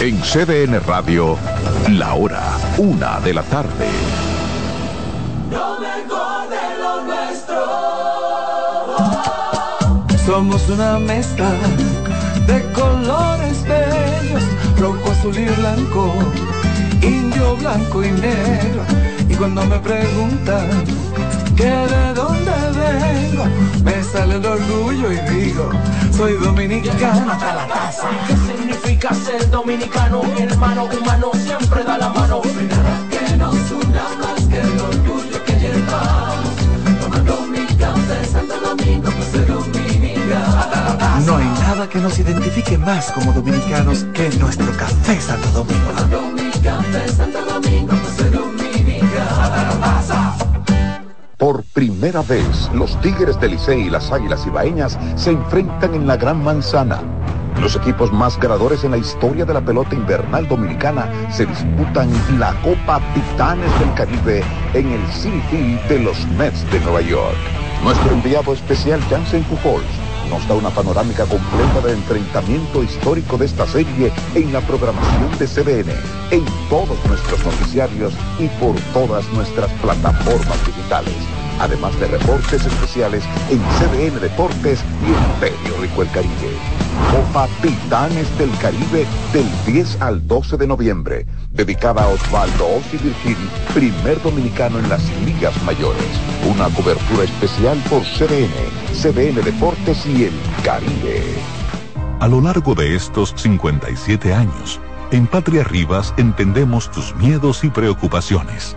En CDN Radio, la hora, una de la tarde. Lo mejor de lo nuestro. Somos una mezcla de colores bellos, rojo, azul y blanco, indio, blanco y negro. Y cuando me preguntan que de dónde vengo, me sale el orgullo y digo, soy dominicano hasta la taza. ¿Qué significa ser dominicano? Mi hermano humano siempre da la mano. Que nos una más que el orgullo que llevamos. Café Santo Domingo, pues ser dominicano. No hay nada que nos identifique más como dominicanos que nuestro café Santo Domingo. Mi café Santo Domingo, pues ser dominicano. Por primera vez, los Tigres del Licey y las Águilas Ibaeñas se enfrentan en la Gran Manzana. Los equipos más ganadores en la historia de la pelota invernal dominicana se disputan la Copa Titanes del Caribe en el City de los Mets de Nueva York. Nuestro enviado especial Jansen Pujols nos da una panorámica completa del enfrentamiento histórico de esta serie en la programación de CDN, en todos nuestros noticiarios y por todas nuestras plataformas digitales, además de reportes especiales en CDN Deportes y en Periódico El Caribe. Copa Titanes del Caribe del 10 al 12 de noviembre, dedicada a Osvaldo Ossi Virgil, primer dominicano en las ligas mayores. Una cobertura especial por CDN, CDN Deportes y El Caribe. A lo largo de estos 57 años, en Patria Rivas entendemos tus miedos y preocupaciones.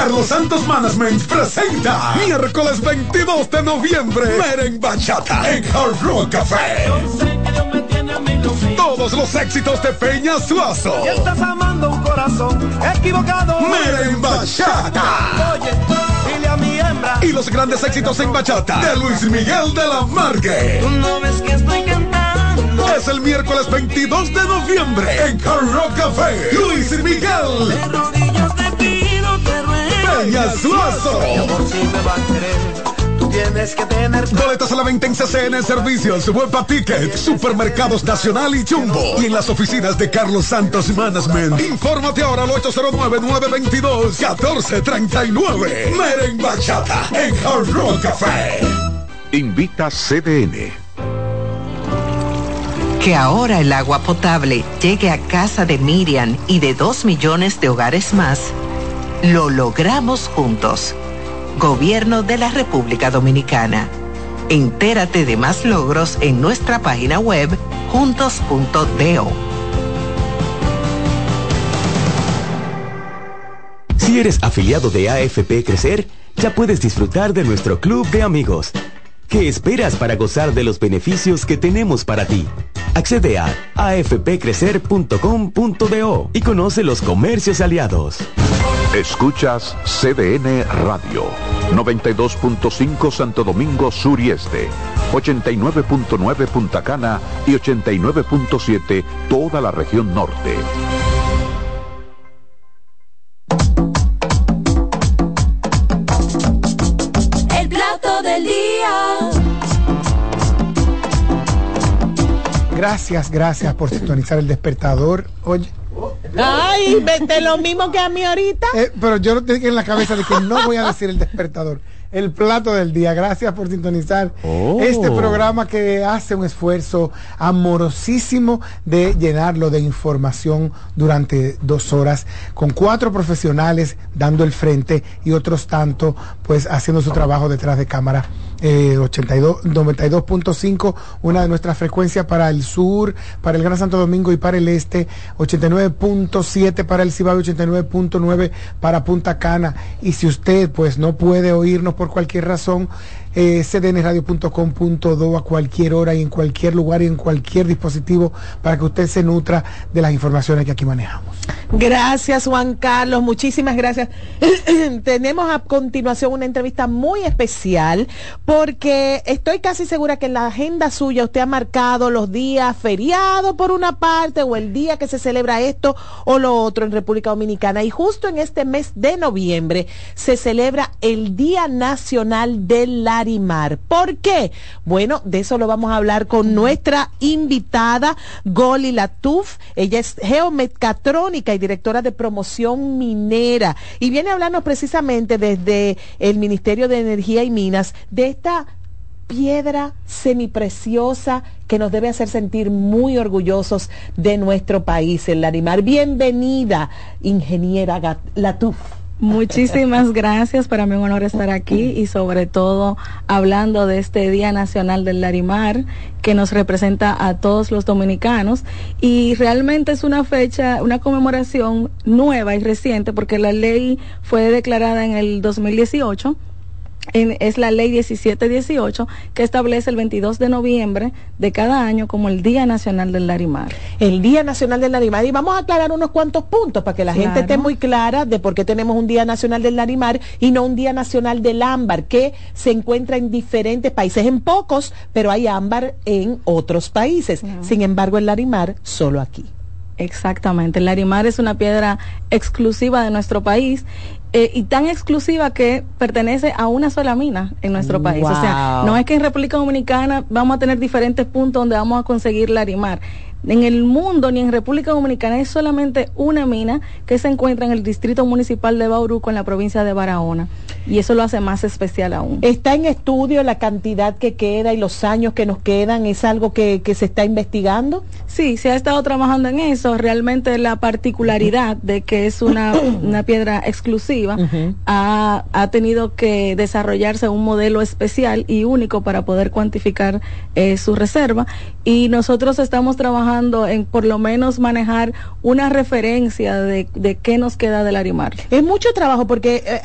Carlos Santos Management presenta miércoles 22 de noviembre Meren Bachata en Hard Rock Café. Todos los éxitos de Peña Suazo. Y estás amando un corazón equivocado. Meren Bachata. Oye, dile a mi hembra. Y los grandes éxitos en bachata de Luis Miguel de la Margue. Tú no ves que estoy cantando. Es el miércoles 22 de noviembre en Hard Rock Café. Luis Miguel. Querer, tú tienes que tener. Boletas a la venta en CCN Servicios, Huepa Ticket, Supermercados Nacional y Jumbo. Y en las oficinas de Carlos Santos Management. Infórmate ahora al 809-922-1439. Meren Bachata en Hard Rock Café. Invita CDN. Que ahora el agua potable llegue a casa de Miriam y de dos millones de hogares más, lo logramos juntos. Gobierno de la República Dominicana. Entérate de más logros en nuestra página web juntos.do. Si eres afiliado de AFP Crecer, ya puedes disfrutar de nuestro club de amigos. ¿Qué esperas para gozar de los beneficios que tenemos para ti? Accede a afpcrecer.com.do y conoce los comercios aliados. Escuchas CDN Radio, 92.5 Santo Domingo Sur y Este, 89.9 Punta Cana y 89.7 toda la región norte. El plato del día. Gracias, gracias por sintonizar el despertador. Oye, Ay, vete lo mismo que a mí ahorita. eh, pero yo lo tengo en la cabeza de que no voy a decir el despertador. El plato del día. Gracias por sintonizar Oh. este programa que hace un esfuerzo amorosísimo de llenarlo de información durante dos horas, con cuatro profesionales dando el frente y otros tanto, pues haciendo su trabajo detrás de cámara eh, 82, 92.5, una de nuestras frecuencias para el sur, para el Gran Santo Domingo y para el este, 89.7 para el Cibao, 89.9 para Punta Cana. Y si usted pues no puede oírnos por cualquier razón, eh, cdnradio.com.do a cualquier hora y en cualquier lugar y en cualquier dispositivo para que usted se nutra de las informaciones que aquí manejamos. Gracias, Juan Carlos. Muchísimas gracias. Tenemos a continuación una entrevista muy especial porque estoy casi segura que en la agenda suya usted ha marcado los días feriados por una parte o el día que se celebra esto o lo otro en República Dominicana. Y justo en este mes de noviembre se celebra el Día Nacional del ¿Por qué? Bueno, de eso lo vamos a hablar con nuestra invitada Goli Latuf. Ella es geometcatrónica y directora de promoción minera y viene a hablarnos precisamente desde el Ministerio de Energía y Minas de esta piedra semipreciosa que nos debe hacer sentir muy orgullosos de nuestro país, el Larimar. Bienvenida, ingeniera Latuf. Muchísimas gracias, para mí un honor estar aquí y sobre todo hablando de este Día Nacional del Larimar que nos representa a todos los dominicanos. Y realmente es una fecha, una conmemoración nueva y reciente porque la ley fue declarada en el 2018 es la ley 1718 que establece el 22 de noviembre de cada año como el Día Nacional del Larimar. El Día Nacional del Larimar. Y vamos a aclarar unos cuantos puntos para que la gente esté muy clara de por qué tenemos un Día Nacional del Larimar y no un Día Nacional del Ámbar, que se encuentra en diferentes países, en pocos, pero hay ámbar en otros países. Sin embargo, el Larimar solo aquí. Exactamente. El Larimar es una piedra exclusiva de nuestro país eh, y tan exclusiva que pertenece a una sola mina en nuestro país. O sea, no es que en República Dominicana vamos a tener diferentes puntos donde vamos a conseguir larimar en el mundo ni en República Dominicana es solamente una mina que se encuentra en el distrito municipal de Bauruco en la provincia de Barahona y eso lo hace más especial aún. ¿Está en estudio la cantidad que queda y los años que nos quedan? ¿Es algo que, se está investigando? Sí, se ha estado trabajando en eso. Realmente la particularidad de que es una, piedra exclusiva ha, ha, tenido que desarrollarse un modelo especial y único para poder cuantificar eh, su reserva y nosotros estamos trabajando en por lo menos manejar una referencia de, de qué nos queda del Arimar. Es mucho trabajo porque eh,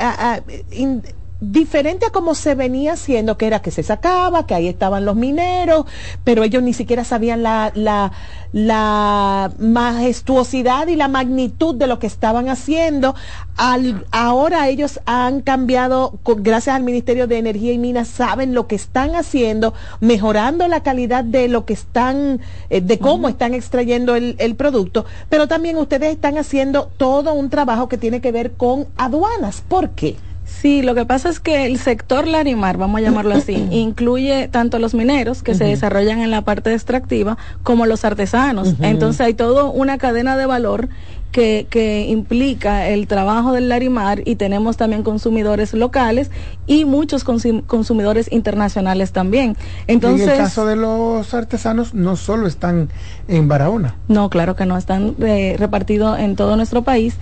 diferente a como se venía haciendo, que era que se sacaba, que ahí estaban los mineros, pero ellos ni siquiera sabían la, la, la majestuosidad y la magnitud de lo que estaban haciendo. Al, ahora ellos han cambiado, gracias al Ministerio de Energía y Minas, saben lo que están haciendo, mejorando la calidad de lo que están, eh, de cómo están extrayendo el, el producto, pero también ustedes están haciendo todo un trabajo que tiene que ver con aduanas. ¿Por qué? Sí, lo que pasa es que el sector Larimar, vamos a llamarlo así, incluye tanto los mineros que se desarrollan en la parte extractiva como los artesanos. Entonces hay toda una cadena de valor que, que, implica el trabajo del Larimar y tenemos también consumidores locales y muchos consumidores internacionales también. Entonces, en el caso de los artesanos, no solo están en Barahona. No, claro que no, están eh, repartidos en todo nuestro país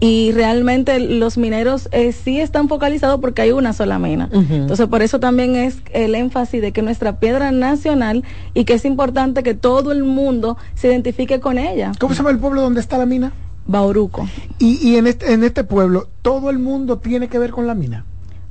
y realmente los mineros eh, sí están focalizados porque hay una sola mina. Entonces, por eso también es el énfasis de que nuestra piedra nacional y que es importante que todo el mundo se identifique con ella. ¿Cómo se llama el pueblo donde está la mina? Bauruco. Y, y en, este, en este pueblo, ¿todo el mundo tiene que ver con la mina?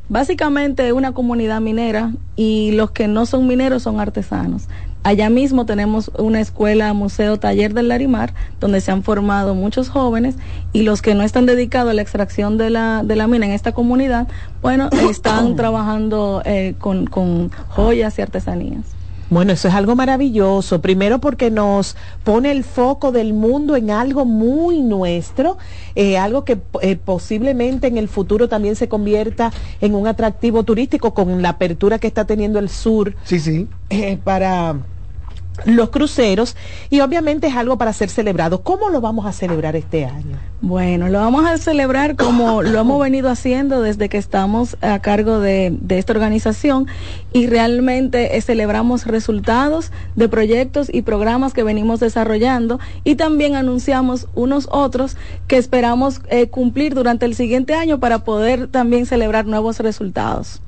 Básicamente es una comunidad minera y los que no son mineros son artesanos. Allá mismo tenemos una escuela, museo, taller del Larimar, donde se han formado muchos jóvenes y los que no están dedicados a la extracción de la, de la mina en esta comunidad, bueno, están trabajando eh, con, con joyas y artesanías. Bueno, eso es algo maravilloso. Primero porque nos pone el foco del mundo en algo muy nuestro, eh, algo que eh, posiblemente en el futuro también se convierta en un atractivo turístico con la apertura que está teniendo el sur. Sí, sí. Eh, para los cruceros y obviamente es algo para ser celebrado. ¿Cómo lo vamos a celebrar este año? Bueno, lo vamos a celebrar como lo hemos venido haciendo desde que estamos a cargo de, de esta organización y realmente eh, celebramos resultados de proyectos y programas que venimos desarrollando y también anunciamos unos otros que esperamos eh, cumplir durante el siguiente año para poder también celebrar nuevos resultados.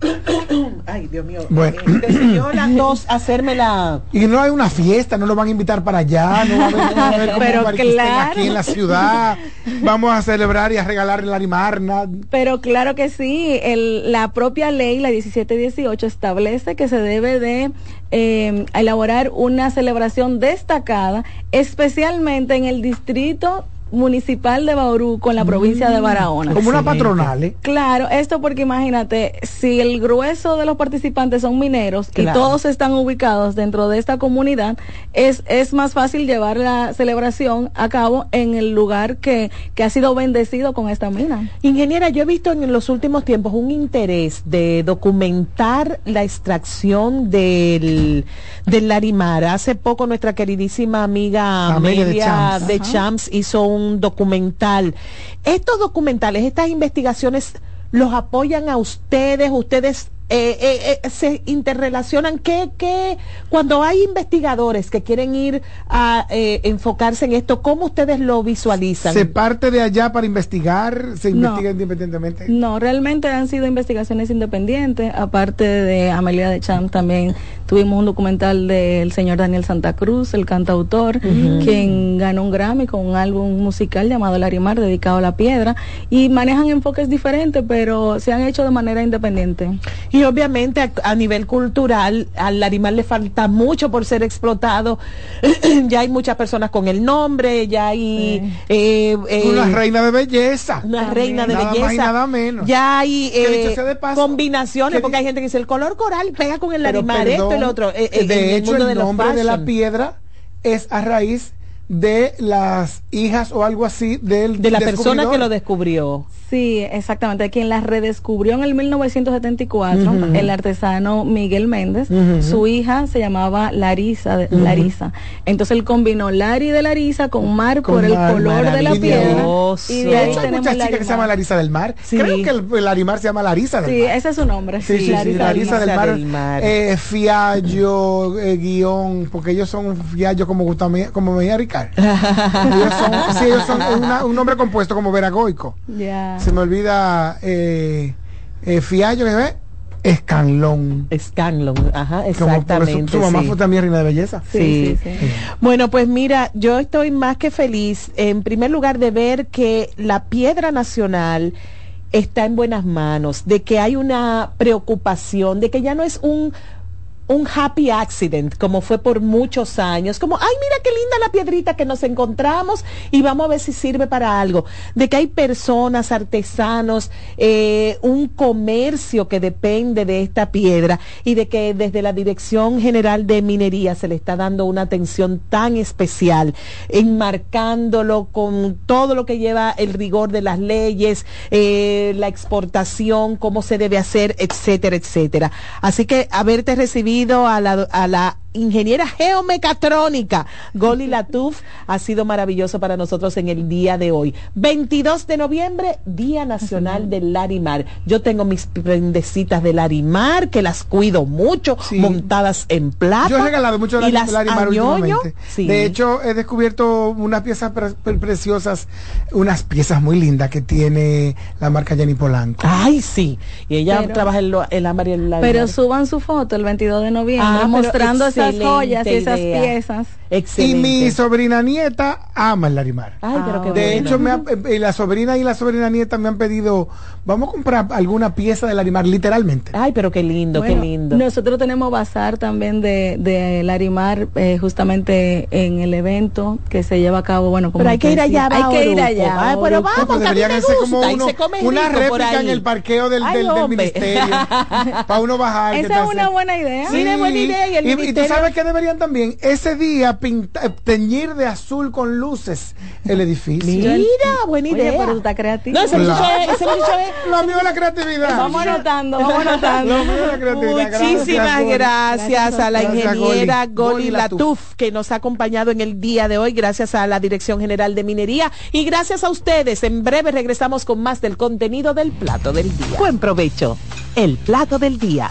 Ay, Dios mío. Bueno. Eh, decidió la tos hacerme la... Y no hay una fiesta, no lo van a invitar para allá, no va a haber, no va a haber como Pero claro. aquí en la ciudad. Vamos a celebrar y a regalar la limarna. Pero claro que sí, el- la propia ley, la 1718, establece que se debe de eh, elaborar una celebración destacada, especialmente en el distrito municipal de Bauruco, en la provincia de Barahona. Como una patronal, ¿eh? Claro, esto porque imagínate, si el grueso de los participantes son mineros y todos están ubicados dentro de esta comunidad, es, es más fácil llevar la celebración a cabo en el lugar que, que ha sido bendecido con esta mina. Ingeniera, yo he visto en los últimos tiempos un interés de documentar la extracción del, del Larimar. Hace poco nuestra queridísima amiga Amelia de Champs. de. Champs hizo un documental. Estos documentales, estas investigaciones, ¿los apoyan a ustedes? ¿Ustedes eh, eh, eh, se interrelacionan? ¿Qué, qué, cuando hay investigadores que quieren ir a eh, enfocarse en esto, ¿cómo ustedes lo visualizan? Se parte de allá para investigar, se No. investiga independientemente. No, realmente han sido investigaciones independientes. Aparte de Amelia de Champ, también tuvimos un documental del señor Daniel Santa Cruz, el cantautor, quien ganó un Grammy con un álbum musical llamado Larimar, dedicado a la piedra. Y manejan enfoques diferentes, pero se han hecho de manera independiente. Y obviamente a, a nivel cultural al Larimar le falta mucho por ser explotado. ya hay muchas personas con el nombre, ya hay eh, eh, Una reina de belleza. una reina de Nada belleza. más y nada menos. Ya hay eh, de paso, combinaciones, que porque hay gente que dice el color coral pega con el Pero Larimar, esto y lo otro. eh, en de hecho, mundo el de los nombre de la piedra es a raíz de las hijas o algo así del de la persona que lo descubrió. Sí, exactamente. Quien la redescubrió en el 1974, Ujú. el artesano Miguel Méndez, su hija se llamaba Larisa, de. Larisa. Entonces él combinó Lari de Larisa con Mar Con por el mar, color de la piedra. Y De de ahí hecho, hay tenemos muchas chicas que se llaman Larisa del Mar. Sí. Creo que el, el Larimar se llama Larisa del Sí, Mar. ese es su nombre. Sí, sí, sí, Larisa Larisa, del del Mar. Mar, del Mar. eh, Fiallo, eh, Guión, porque ellos son Fiallo como Gustavo como Mejía Ricard. ellos son, sí, ellos son una- un nombre compuesto como Veragoico. Ya. Se me olvida eh, eh, Fiallo, que ve, Escanlón. Escanlon, ajá, exactamente. Su, su mamá sí. fue también reina de belleza. Sí. Sí, sí, Bueno, pues mira, yo estoy más que feliz, en primer lugar, de ver que la piedra nacional está en buenas manos, de que hay una preocupación, de que ya no es un un happy accident, como fue por muchos años, como, ay, mira qué linda la piedrita que nos encontramos y vamos a ver si sirve para algo, de que hay personas, artesanos, eh, un comercio que depende de esta piedra y de que desde la Dirección General de Minería se le está dando una atención tan especial, enmarcándolo con todo lo que lleva el rigor de las leyes, eh, la exportación, cómo se debe hacer, etcétera, etcétera. Así que haberte recibido a la, ingeniera geomecatrónica Goli Latuf ha sido maravilloso para nosotros en el día de hoy. 22 de noviembre, Día Nacional del Larimar. Yo tengo mis prendecitas de Larimar que las cuido mucho, montadas en plata. Yo he regalado mucho y las Larimar últimamente. Sí. De hecho, he descubierto unas piezas pre- pre- preciosas, unas piezas muy lindas que tiene la marca Jenny Polanco. Ay, sí. Y ella Pero- trabaja el, el ámbar y el Larimar. Pero suban su foto el 22 de noviembre Ah, pero mostrando esas joyas y esas idea. piezas. Y Excelente. mi sobrina nieta ama el Larimar. Ay, pero qué De bueno. hecho, me ha- eh, la sobrina y la sobrina nieta me han pedido, vamos a comprar alguna pieza de Larimar, literalmente. Ay, pero qué lindo, Bueno, qué lindo. Nosotros tenemos bazar también de, de Larimar, eh, justamente en el evento que se lleva a cabo. Bueno, como Pero hay que ir allá, Hay que ir allá. Ay, pero vamos, Pues que a mí deberían me hacer como y uno- se come una réplica en el parqueo del, Ay, del, del ministerio para uno bajar. ¿qué Esa es una buena idea. Sí, buena idea, y el y, y tú ministerio- sabes que deberían también ese día pinta- eh, teñir de azul con luces el edificio. Mira, buena Oye, idea. pero tú estás creativo. No, ese Claro. muchacho es- es- Lo mío es la creatividad. Vamos anotando, vamos anotando. Lo mío es la creatividad. Muchísimas gracias, a la Gracias, ingeniera Goli. Goli Goli Latuf. Latuf que nos ha acompañado en el día de hoy, gracias a la Dirección General de Minería y gracias a ustedes. En breve regresamos con más del contenido del plato del día. Buen provecho. El plato del día.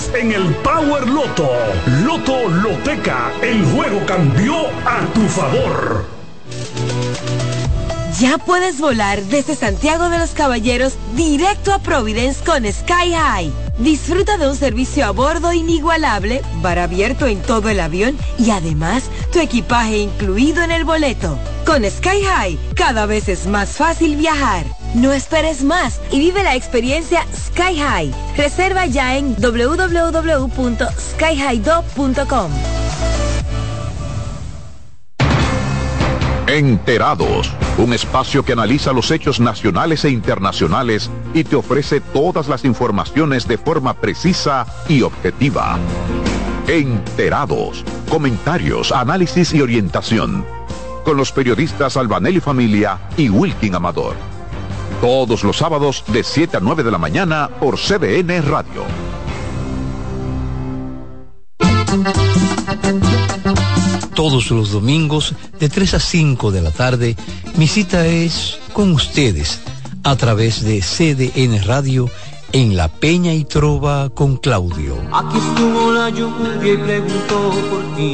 en el Power Loto. Loto Loteca, el juego cambió a tu favor. Ya puedes volar desde Santiago de los Caballeros directo a Providence con Sky High. Disfruta de un servicio a bordo inigualable, bar abierto en todo el avión y además tu equipaje incluido en el boleto. Con Sky High, cada vez es más fácil viajar. No esperes más y vive la experiencia Sky High. Reserva ya en www.skyhighdo.com. Enterados, un espacio que analiza los hechos nacionales e internacionales y te ofrece todas las informaciones de forma precisa y objetiva. Enterados, comentarios, análisis y orientación. Con los periodistas Albanelli Familia y Wilkin Amador. Todos los sábados de 7 a 9 de la mañana por CBN Radio. Todos los domingos de 3 a 5 de la tarde, mi cita es con ustedes a través de CDN Radio en La Peña y Trova con Claudio. Aquí estuvo la lluvia y preguntó por ti.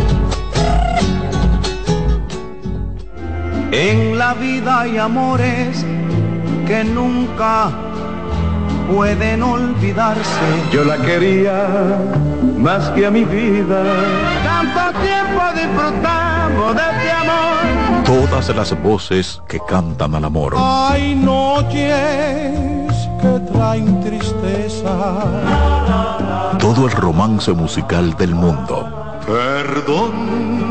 En la vida hay amores que nunca pueden olvidarse. Yo la quería más que a mi vida. Tanto tiempo disfrutamos de este amor. Todas las voces que cantan al amor. Hay noches que traen tristeza. Todo el romance musical del mundo. Perdón.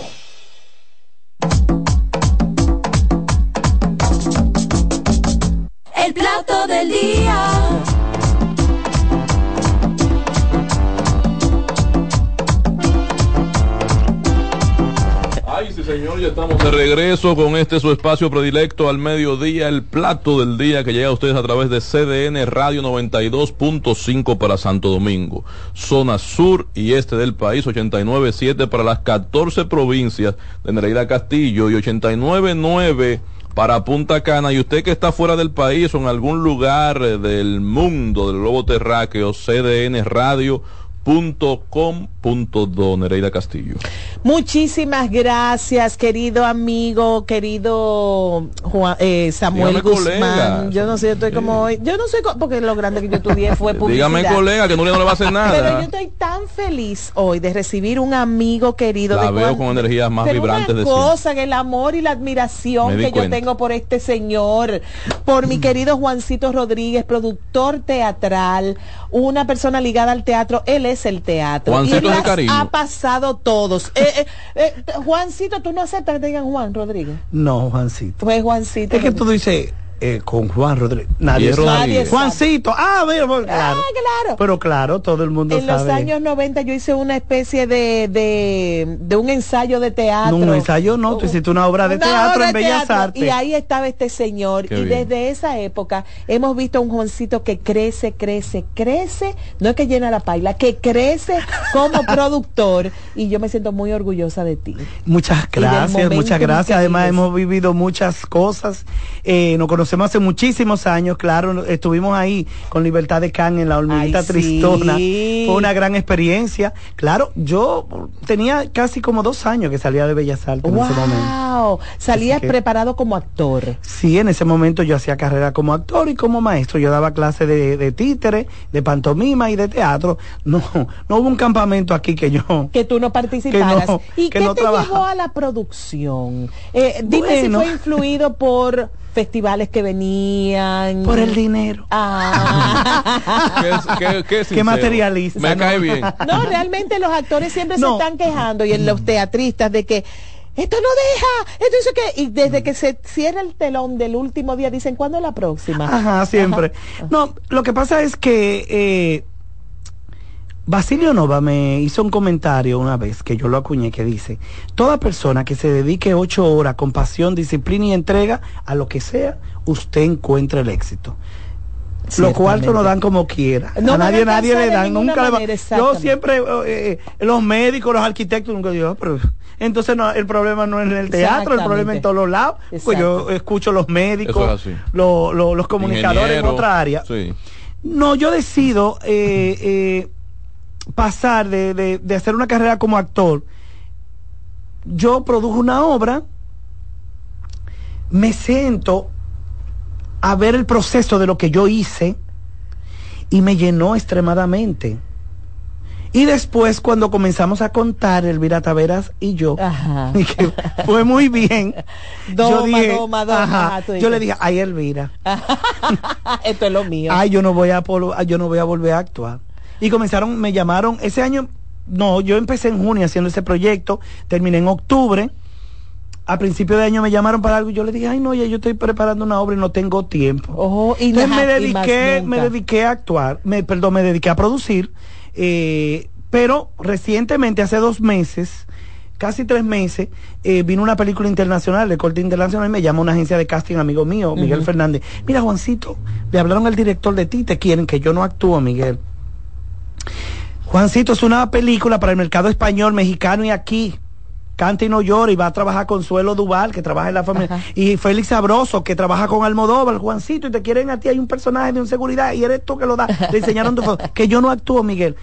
Ya estamos de regreso con este su espacio predilecto al mediodía, el plato del día que llega a ustedes a través de CDN Radio 92.5 para Santo Domingo, zona sur y este del país, 89.7 para las 14 provincias de Nereida Castillo y 89.9 para Punta Cana. Y usted que está fuera del país o en algún lugar del mundo del globo terráqueo, CDN Radio .com.do Nereida Castillo. Muchísimas gracias, querido amigo, querido Juan- eh, Samuel Dígame, Guzmán. colega. Yo no sé, yo estoy como hoy. Yo no sé, co- porque lo grande que yo estudié fue publicidad. Dígame, colega, que Nuria no le va a hacer Pero yo nada. estoy tan feliz hoy de recibir un amigo querido. La de veo con energías más pero vibrantes una de cosa, que el amor y la admiración que yo tengo por este señor, por mi querido Juancito Rodríguez, productor teatral, una persona ligada al teatro, él es el teatro. Juancito y las cariño. ha pasado todos. Eh, eh, eh, Juancito, ¿tú no aceptas que te digan Juan Rodríguez? No, Juancito. Pues Juancito. Es que tú dices eh, con Juan Rodríguez. Nadie. Rodríguez. Juancito. Ah, mira, pues, claro. claro. Pero claro, todo el mundo En los sabe. años 90 yo hice una especie de, de, de un ensayo de teatro. No, un ensayo no, tú hiciste una obra de Una teatro obra en Bellas teatro, Artes. Y ahí estaba este señor. Qué y bien. desde esa época hemos visto a un jovencito que crece, crece, crece. No es que llena la paila, que crece como productor. Y yo me siento muy orgullosa de ti. Muchas gracias, muchas en gracias. Además hemos vivido muchas cosas. Eh, nos conocemos hace muchísimos años, claro. Estuvimos ahí con Libertad de Can en la hormiguita Ay, sí. tristona. Fue una gran experiencia. Claro, yo tenía casi como dos años que salía de Bellas Artes en ese momento. Wow, salías que- preparado como actor. Sí, en ese momento yo hacía carrera como actor y como maestro. Yo daba clases de, de títere, de pantomima y de teatro. No, no hubo un campamento aquí que yo... que tú no participaras. Que no- ¿Y que qué no te trabajaba. llevó a la producción? Eh, dime Bueno. si fue influido por festivales que venían. Por el dinero. Ah. ¿Qué, qué, qué Qué sincero? materialista, Me ¿no? cae bien. No, realmente los actores siempre No. se están quejando y en los teatristas de que esto no deja, esto dice que y desde que se cierra el telón del último día dicen ¿cuándo es la próxima? Ajá, siempre. No, lo que pasa es que eh, Basilio Nova me hizo un comentario una vez que yo lo acuñé que dice, toda persona que se dedique ocho horas con pasión, disciplina y entrega a lo que sea, usted encuentra el éxito. Los cuartos lo dan como quiera. No a nadie, nadie le dan. Nunca le va- Yo siempre, eh, eh, los médicos, los arquitectos, nunca digo, "Ah, pero entonces no, el problema no es en el teatro, el problema es en todos los lados. Pues yo escucho los médicos, Eso es así. lo- lo- los comunicadores en otra área. Sí. No, yo decido eh, eh, pasar de, de- de hacer una carrera como actor. Yo produjo una obra, me siento a ver el proceso de lo que yo hice y me llenó extremadamente. Y después cuando comenzamos a contar Elvira Taveras y yo, y que fue muy bien, yo Doma, dije, doma, doma, ajá, ajá, tú yo le dije, ay Elvira, Esto es lo mío. ay yo no voy a yo no voy a volver a actuar. Y comenzaron, me llamaron ese año, no, yo empecé en junio haciendo ese proyecto, terminé en octubre. A principio de año me llamaron para algo y yo le dije, ay no, ya yo estoy preparando una obra y no tengo tiempo. y Entonces me dediqué, me dediqué a actuar, me, perdón, me dediqué a producir, eh, pero recientemente, hace dos meses, casi tres meses, eh, vino una película internacional, de corte internacional, y me llama una agencia de casting, amigo mío, Miguel. Fernández. Mira, Juancito, le hablaron al director de ti, te quieren que yo no actúo, Miguel. Juancito, es una película para el mercado español, mexicano y aquí. Canta y no llora y va a trabajar con Suelo Duval, que trabaja en la familia. Y Félix Sabroso, que trabaja con Almodóvar, Juancito, y te quieren a ti. Hay un personaje de un seguridad y eres tú que lo da. Le enseñaron tu foto. Que yo no actúo, Miguel.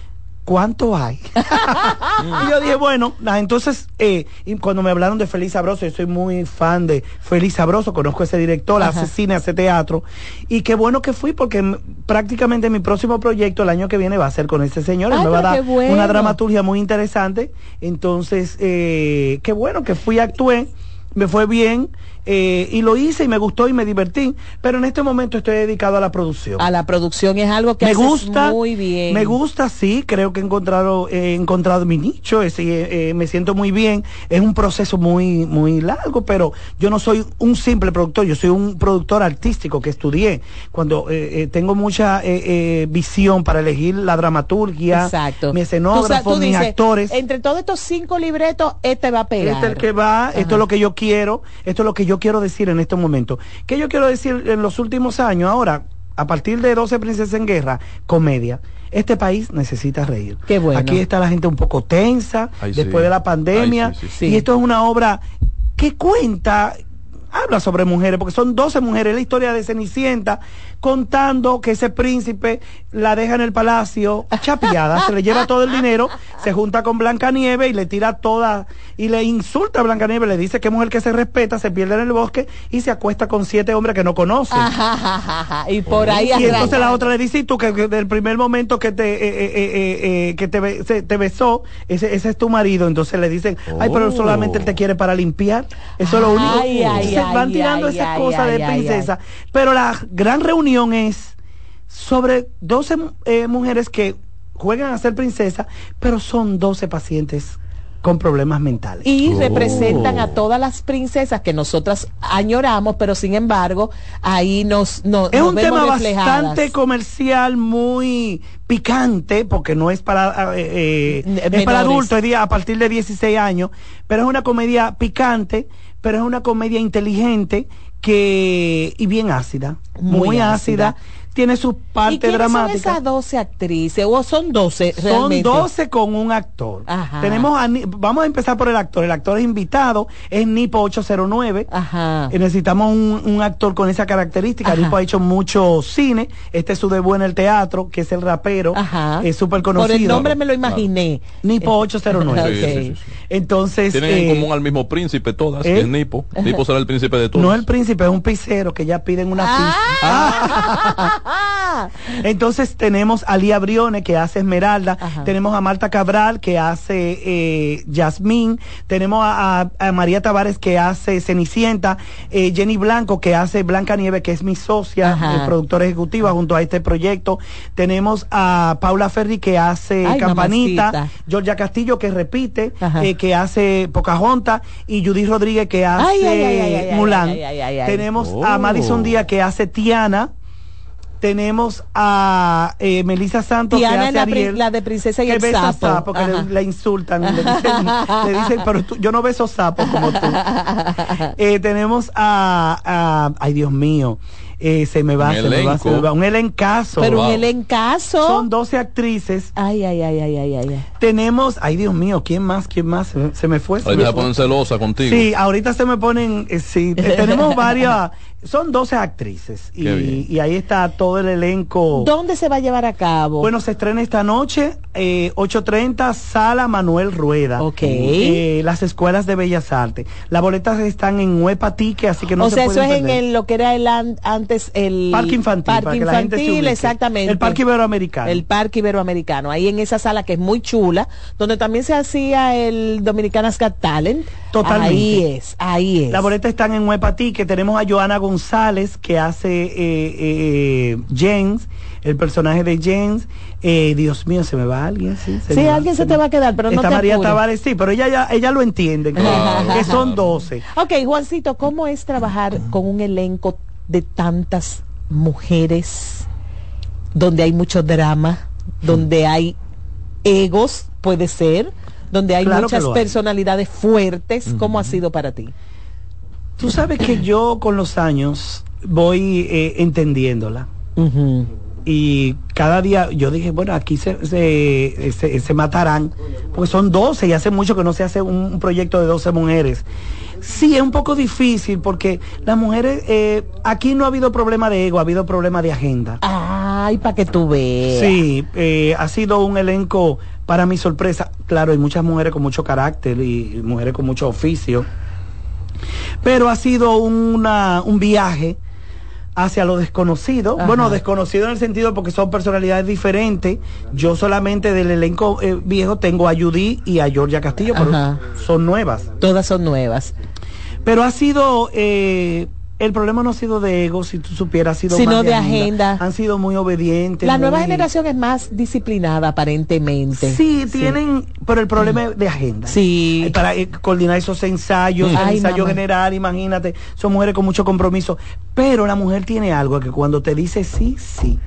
¿Cuánto hay? y yo dije, bueno, entonces, eh, y cuando me hablaron de Félix Sabroso, yo soy muy fan de Félix Sabroso, conozco a ese director, Ajá. hace cine, hace teatro, y qué bueno que fui, porque prácticamente mi próximo proyecto el año que viene va a ser con ese señor, Ay, me va a dar bueno. una dramaturgia muy interesante, entonces, eh, qué bueno que fui, actué, me fue bien, eh, y lo hice y me gustó y me divertí, pero en este momento estoy dedicado a la producción. A la producción es algo que me haces gusta muy bien. me gusta sí creo que he encontrado he encontrado mi nicho es, eh, eh, me siento muy bien es un proceso muy muy largo pero yo no soy un simple productor yo soy un productor artístico que estudié cuando eh, eh, tengo mucha eh, eh, visión para elegir la dramaturgia Exacto. mi escenógrafo mis dices, actores Entre todos estos cinco libretos, este va a pegar. este es el que va, esto es lo que yo quiero, esto es lo que yo quiero decir en este momento. ¿Qué yo quiero decir en los últimos años? Ahora, a partir de 12 Princesas en Guerra, comedia. Este país necesita reír. Qué bueno. Aquí está la gente un poco tensa Ay, después sí. de la pandemia. Ay, sí, sí, sí. Y esto es una obra que cuenta habla sobre mujeres, porque son 12 mujeres, la historia de Cenicienta, contando que ese príncipe la deja en el palacio chapeada, se le lleva todo el dinero, se junta con Blancanieves y le tira toda, y le insulta a Blancanieves, le dice que mujer que se respeta, se pierde en el bosque y se acuesta con siete hombres que no conoce. y por ahí Y entonces arranca. la otra le dice, "Y tú que, que del primer momento que te, eh, eh, eh, eh, que te, be- se- te besó, ese, ese es tu marido. Entonces le dicen, ay, pero Oh. solamente él te quiere para limpiar. Eso es lo único. Ay, ay, Entonces ay, van tirando ay, esas ay, cosas ay, de ay, princesa. Pero la gran reunión es sobre 12 eh, mujeres que juegan a ser princesa, pero son 12 pacientes con problemas mentales. y representan a todas las princesas que nosotras añoramos, pero sin embargo, ahí nos, no- Es nos un vemos tema reflejadas. bastante comercial, muy picante, porque no es para eh, eh, es para adultos, a partir de 16 años, pero es una comedia picante, pero es una comedia inteligente que y bien ácida, muy, Muy ácida. ácida. Tiene su ¿Y parte quiénes dramática. son esas 12 actrices? ¿O son 12 Son realmente? 12 con un actor. Ajá. Tenemos a Ni- vamos a empezar por el actor. El actor es invitado, es Nipo 809. Eh, necesitamos un, un actor con esa característica. Ajá. Nipo ha hecho mucho cine. Este es su debut en el teatro, que es el rapero. Es súper conocido. Por el nombre me lo imaginé. Nipo 809. Sí, sí, sí, sí. Entonces. Tienen eh, en común al mismo príncipe todas, ¿eh? que es Nipo. Nipo será el príncipe de todos. No el príncipe, es un pisero que ya piden una pizza. Entonces tenemos a Lía Briones que hace Esmeralda, tenemos a Marta Cabral que hace eh, Yasmín, tenemos a, a- a María Tavares que hace Cenicienta, eh, Jenny Blanco que hace Blanca Nieve que es mi socia, eh, productora ejecutiva junto a este proyecto, tenemos a Paula Ferri que hace Ay, Campanita, mamacita. Georgia Castillo que repite, eh, que hace Pocahontas y Judith Rodríguez que hace Ay, ay, ay, ay, ay, Mulan. ay, ay, ay, ay. Tenemos Oh. a Madison Díaz que hace Tiana. Tenemos a eh, Melissa Santos que hace la, Ariel. la de Princesa y que el besa sapo. sapo, que le, le insultan, le dicen, le dicen, pero tú- yo no beso sapos como tú. Eh, tenemos a, a- ay Dios mío, eh, se me va, Un se me va, se me va, un elencazo. Pero un Wow. elencazo. Son 12 actrices. Ay, ay, ay, ay, ay, ay. Tenemos, ay Dios mío, ¿quién más? ¿Quién más? Se, me- se me fue. se Ahí me ponen celosa contigo. Sí, ahorita se me ponen, eh, sí, te- tenemos varias, son 12 actrices y, ahí está todo el elenco. ¿Dónde se va a llevar a cabo? Bueno, se estrena esta noche, eh, 8.30, Sala Manuel Rueda. Ok. Eh, las escuelas de Bellas Artes. Las boletas están en Huepa Tique, así que no o se sea, eso es en el, lo que era el an- antes el Parque infantil, Parque para que la gente se infantil, exactamente. El Parque Iberoamericano. El Parque Iberoamericano. Ahí en esa sala que es muy chula, donde también se hacía el Dominicanas Got Talent. Totalmente. Ahí es, ahí es. Las boletas están en Huepa Tique. Tenemos a Joana González, que hace eh, eh, James, el personaje de James. Eh, Dios mío, se me va alguien, sí. Sí, alguien se te va a quedar, pero no Está te María apures. Tavares, sí, pero ella, ya- ella lo entiende, que, que son 12. Ok, Juancito, ¿cómo es trabajar con un elenco de tantas mujeres, donde hay mucho drama, donde hay egos, puede ser, donde hay Claro muchas hay. personalidades fuertes? ¿Cómo ha sido para ti? Tú sabes que yo con los años voy eh, entendiéndola. Y cada día yo dije, bueno, aquí se, se, se- se matarán, porque son 12 y hace mucho que no se hace un, un proyecto de 12 mujeres. Sí, es un poco difícil porque las mujeres, eh, aquí no ha habido problema de ego, ha habido problema de agenda. Ay, para que tú veas. Sí, eh, ha sido un elenco para mi sorpresa. Claro, hay muchas mujeres con mucho carácter y mujeres con mucho oficio. Pero ha sido una, un viaje hacia lo desconocido. Ajá. Bueno, desconocido en el sentido porque son personalidades diferentes. Yo solamente del elenco eh, viejo tengo a Judy y a Georgia Castillo, pero son nuevas. Todas son nuevas. Pero ha sido, eh, el problema no ha sido de ego, si tú supieras, ha sido Sino más de agenda. Han sido muy obedientes. La nueva generación es más disciplinada, aparentemente. Sí, tienen, pero el problema es de agenda. Sí. Eh, Para eh, coordinar esos ensayos, Mm. el Ay, ensayo mamá. general, imagínate, son mujeres con mucho compromiso. Pero la mujer tiene algo que cuando te dice sí, sí.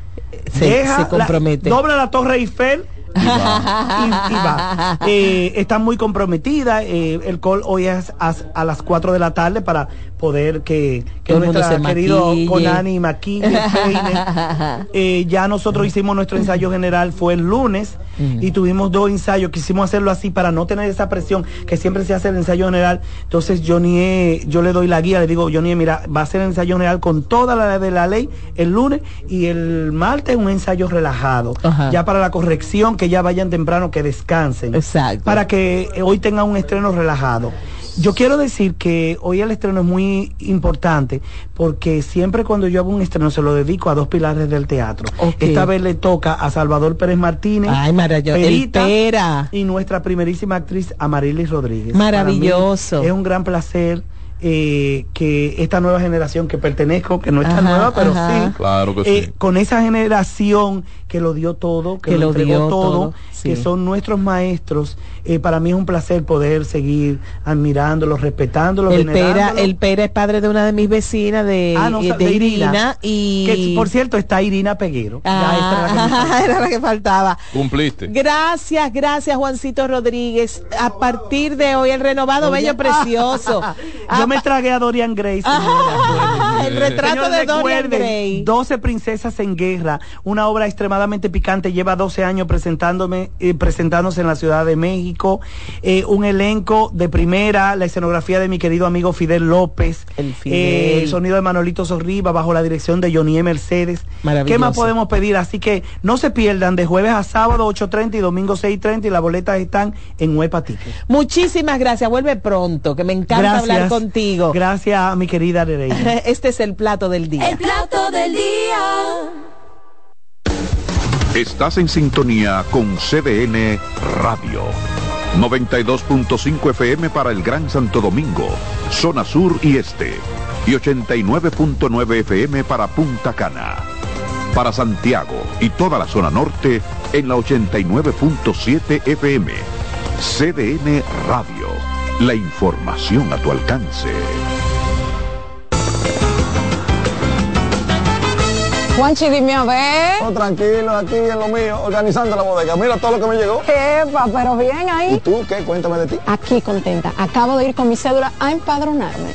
Se- se compromete. dobla la Torre Eiffel, y va. Eh, está muy comprometida. eh, el call hoy es a, a las 4 de la tarde para poder que, que nuestra querido maquille. Conani maquille, peine. Eh, ya nosotros hicimos nuestro ensayo general, fue el lunes, y tuvimos dos ensayos, quisimos hacerlo así para no tener esa presión que siempre se hace el ensayo general. Entonces ni yo le doy la guía, le digo, Johnny, mira, va a ser el ensayo general con toda la de la ley el lunes y el martes un ensayo relajado. Ya para la corrección, que ya vayan temprano, que descansen. Exacto. Para que eh, hoy tengan un estreno relajado. Yo quiero decir que hoy el estreno es muy importante porque siempre cuando yo hago un estreno se lo dedico a dos pilares del teatro. Esta vez le toca a Salvador Pérez Martínez, Ay, Perita, y nuestra primerísima actriz Amarilis Rodríguez. Maravilloso. Es un gran placer eh, que esta nueva generación que pertenezco, que no es tan nueva, pero ajá. sí, Claro que eh, sí. con esa generación que lo dio todo, que, Que lo, entregó dio todo, todo, que son nuestros maestros, eh, para mí es un placer poder seguir admirándolos, respetándolos, El Pera, el Pera es padre de una de mis vecinas de, Ah, no, de de Irina, Irina. y Que, por cierto, está Irina Peguero. Ya, era la Ah, faltaba. era la que faltaba. Cumpliste. Gracias, gracias Juancito Rodríguez. A partir de hoy el renovado Oye. bello precioso. Yo me tragué a Dorian Gray. Ah, el retrato de Dorian Gray. 12 princesas en guerra, una obra extremadamente picante, lleva 12 años presentándome, eh, presentándose en la Ciudad de México, eh, un elenco de primera, la escenografía de mi querido amigo Fidel López, el, Fidel. sonido de Manolito Sorriba bajo la dirección de Johnny E. Mercedes. ¿Qué más podemos pedir? Así que no se pierdan de jueves a sábado 8.30 y domingo 6.30 y las boletas están en Huepa Ticket. Muchísimas gracias. Vuelve pronto, que me encanta hablar contigo. Gracias, mi querida Nereida. Este es el plato del día. El plato del día. Estás en sintonía con CDN Radio. 92.5 FM para el Gran Santo Domingo, zona sur y este. Y 89.9 FM para Punta Cana. Para Santiago y toda la zona norte en la 89.7 FM. CDN Radio. La información a tu alcance. Juanchi, dime a ver. Oh, tranquilo, aquí en lo mío, organizando la bodega. Mira todo lo que me llegó. Epa, pero bien ahí. ¿Y tú qué? Cuéntame de ti. Aquí contenta. Acabo de ir con mi cédula a empadronarme.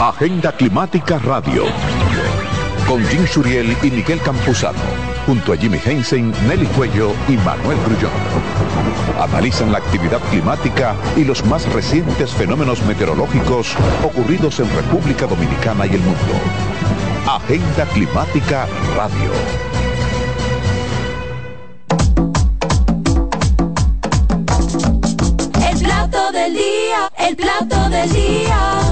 Agenda Climática Radio. Con Jim Suriel y Miguel Campuzano. Junto a Jimmy Hensen, Nelly Cuello y Manuel Grullón. Analizan la actividad climática y los más recientes fenómenos meteorológicos ocurridos en República Dominicana y el mundo. Agenda Climática Radio. El plato del día. El plato del día.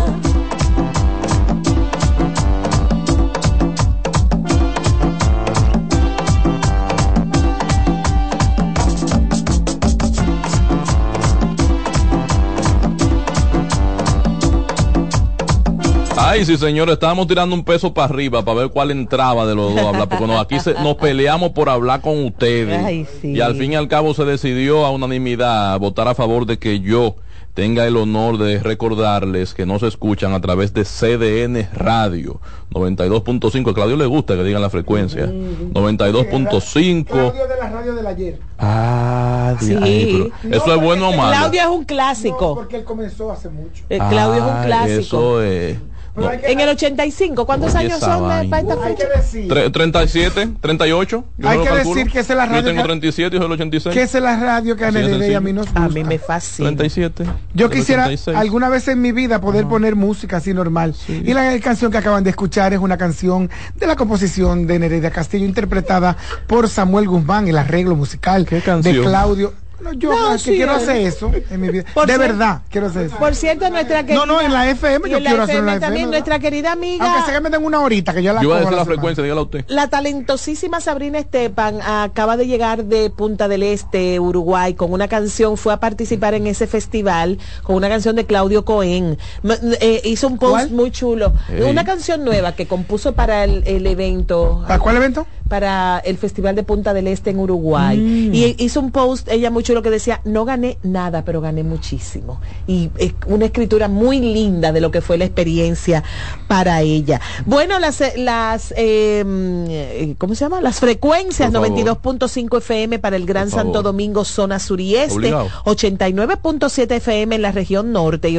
Ay, sí, señores, estábamos tirando un peso para arriba para ver cuál entraba de los dos a hablar, porque no, aquí se- nos peleamos por hablar con ustedes. Ay, sí. Y al fin y al cabo se decidió a unanimidad votar a favor de que yo tenga el honor de recordarles que no se escuchan a través de CDN Radio 92.5. A Claudio le gusta que digan la frecuencia. 92.5. Claudio de la radio del ayer. Ah, Sí. ay, pero eso es bueno o malo. Claudio es un clásico. Porque él comenzó hace mucho. Eh, Claudio es un clásico. Eso es. En el 85, ¿cuántos Oye, años son de- vaina. para esta fecha? Tre- 37, 38. yo Hay que calculo. decir que esa es la Yo radio tengo que- 37 y soy el 86. Que esa es la radio que a Así de Nereida y a mí nos gusta. A mí me fascina. 37. Yo quisiera 86. alguna vez en mi vida poder poner música así normal. Y la canción que acaban de escuchar es una canción de la composición de Nereida Castillo, interpretada por Samuel Guzmán, el arreglo musical de canción? Claudio. No, yo No, que sí, quiero eh. hacer eso en mi vida. Por de cierto- verdad, quiero hacer eso. Por cierto, nuestra querida. No, no, en la FM yo la quiero hacerlo en la FM también, FM, nuestra querida amiga. Aunque se me den una horita que yo la Yo iba a decir la frecuencia, dígala usted. La talentosísima Sabrina Estepan acaba de llegar de Punta del Este, Uruguay, con una canción, fue a participar en ese festival con una canción de Claudio Cohen. M- eh, hizo un post ¿Cuál? muy chulo. Una canción nueva que compuso para el, el evento. ¿Para cuál evento? Para el Festival de Punta del Este en Uruguay. Mm. Y hizo un post, ella muy chulo, que decía, no gané nada, pero gané muchísimo. Y es una escritura muy linda de lo que fue la experiencia para ella. Bueno, las, eh, las eh, eh, ¿cómo se llama? Las frecuencias Por favor. 92.5 FM para el Gran. Santo Domingo, zona sur y este, Obligado. 89.7 FM en la región norte y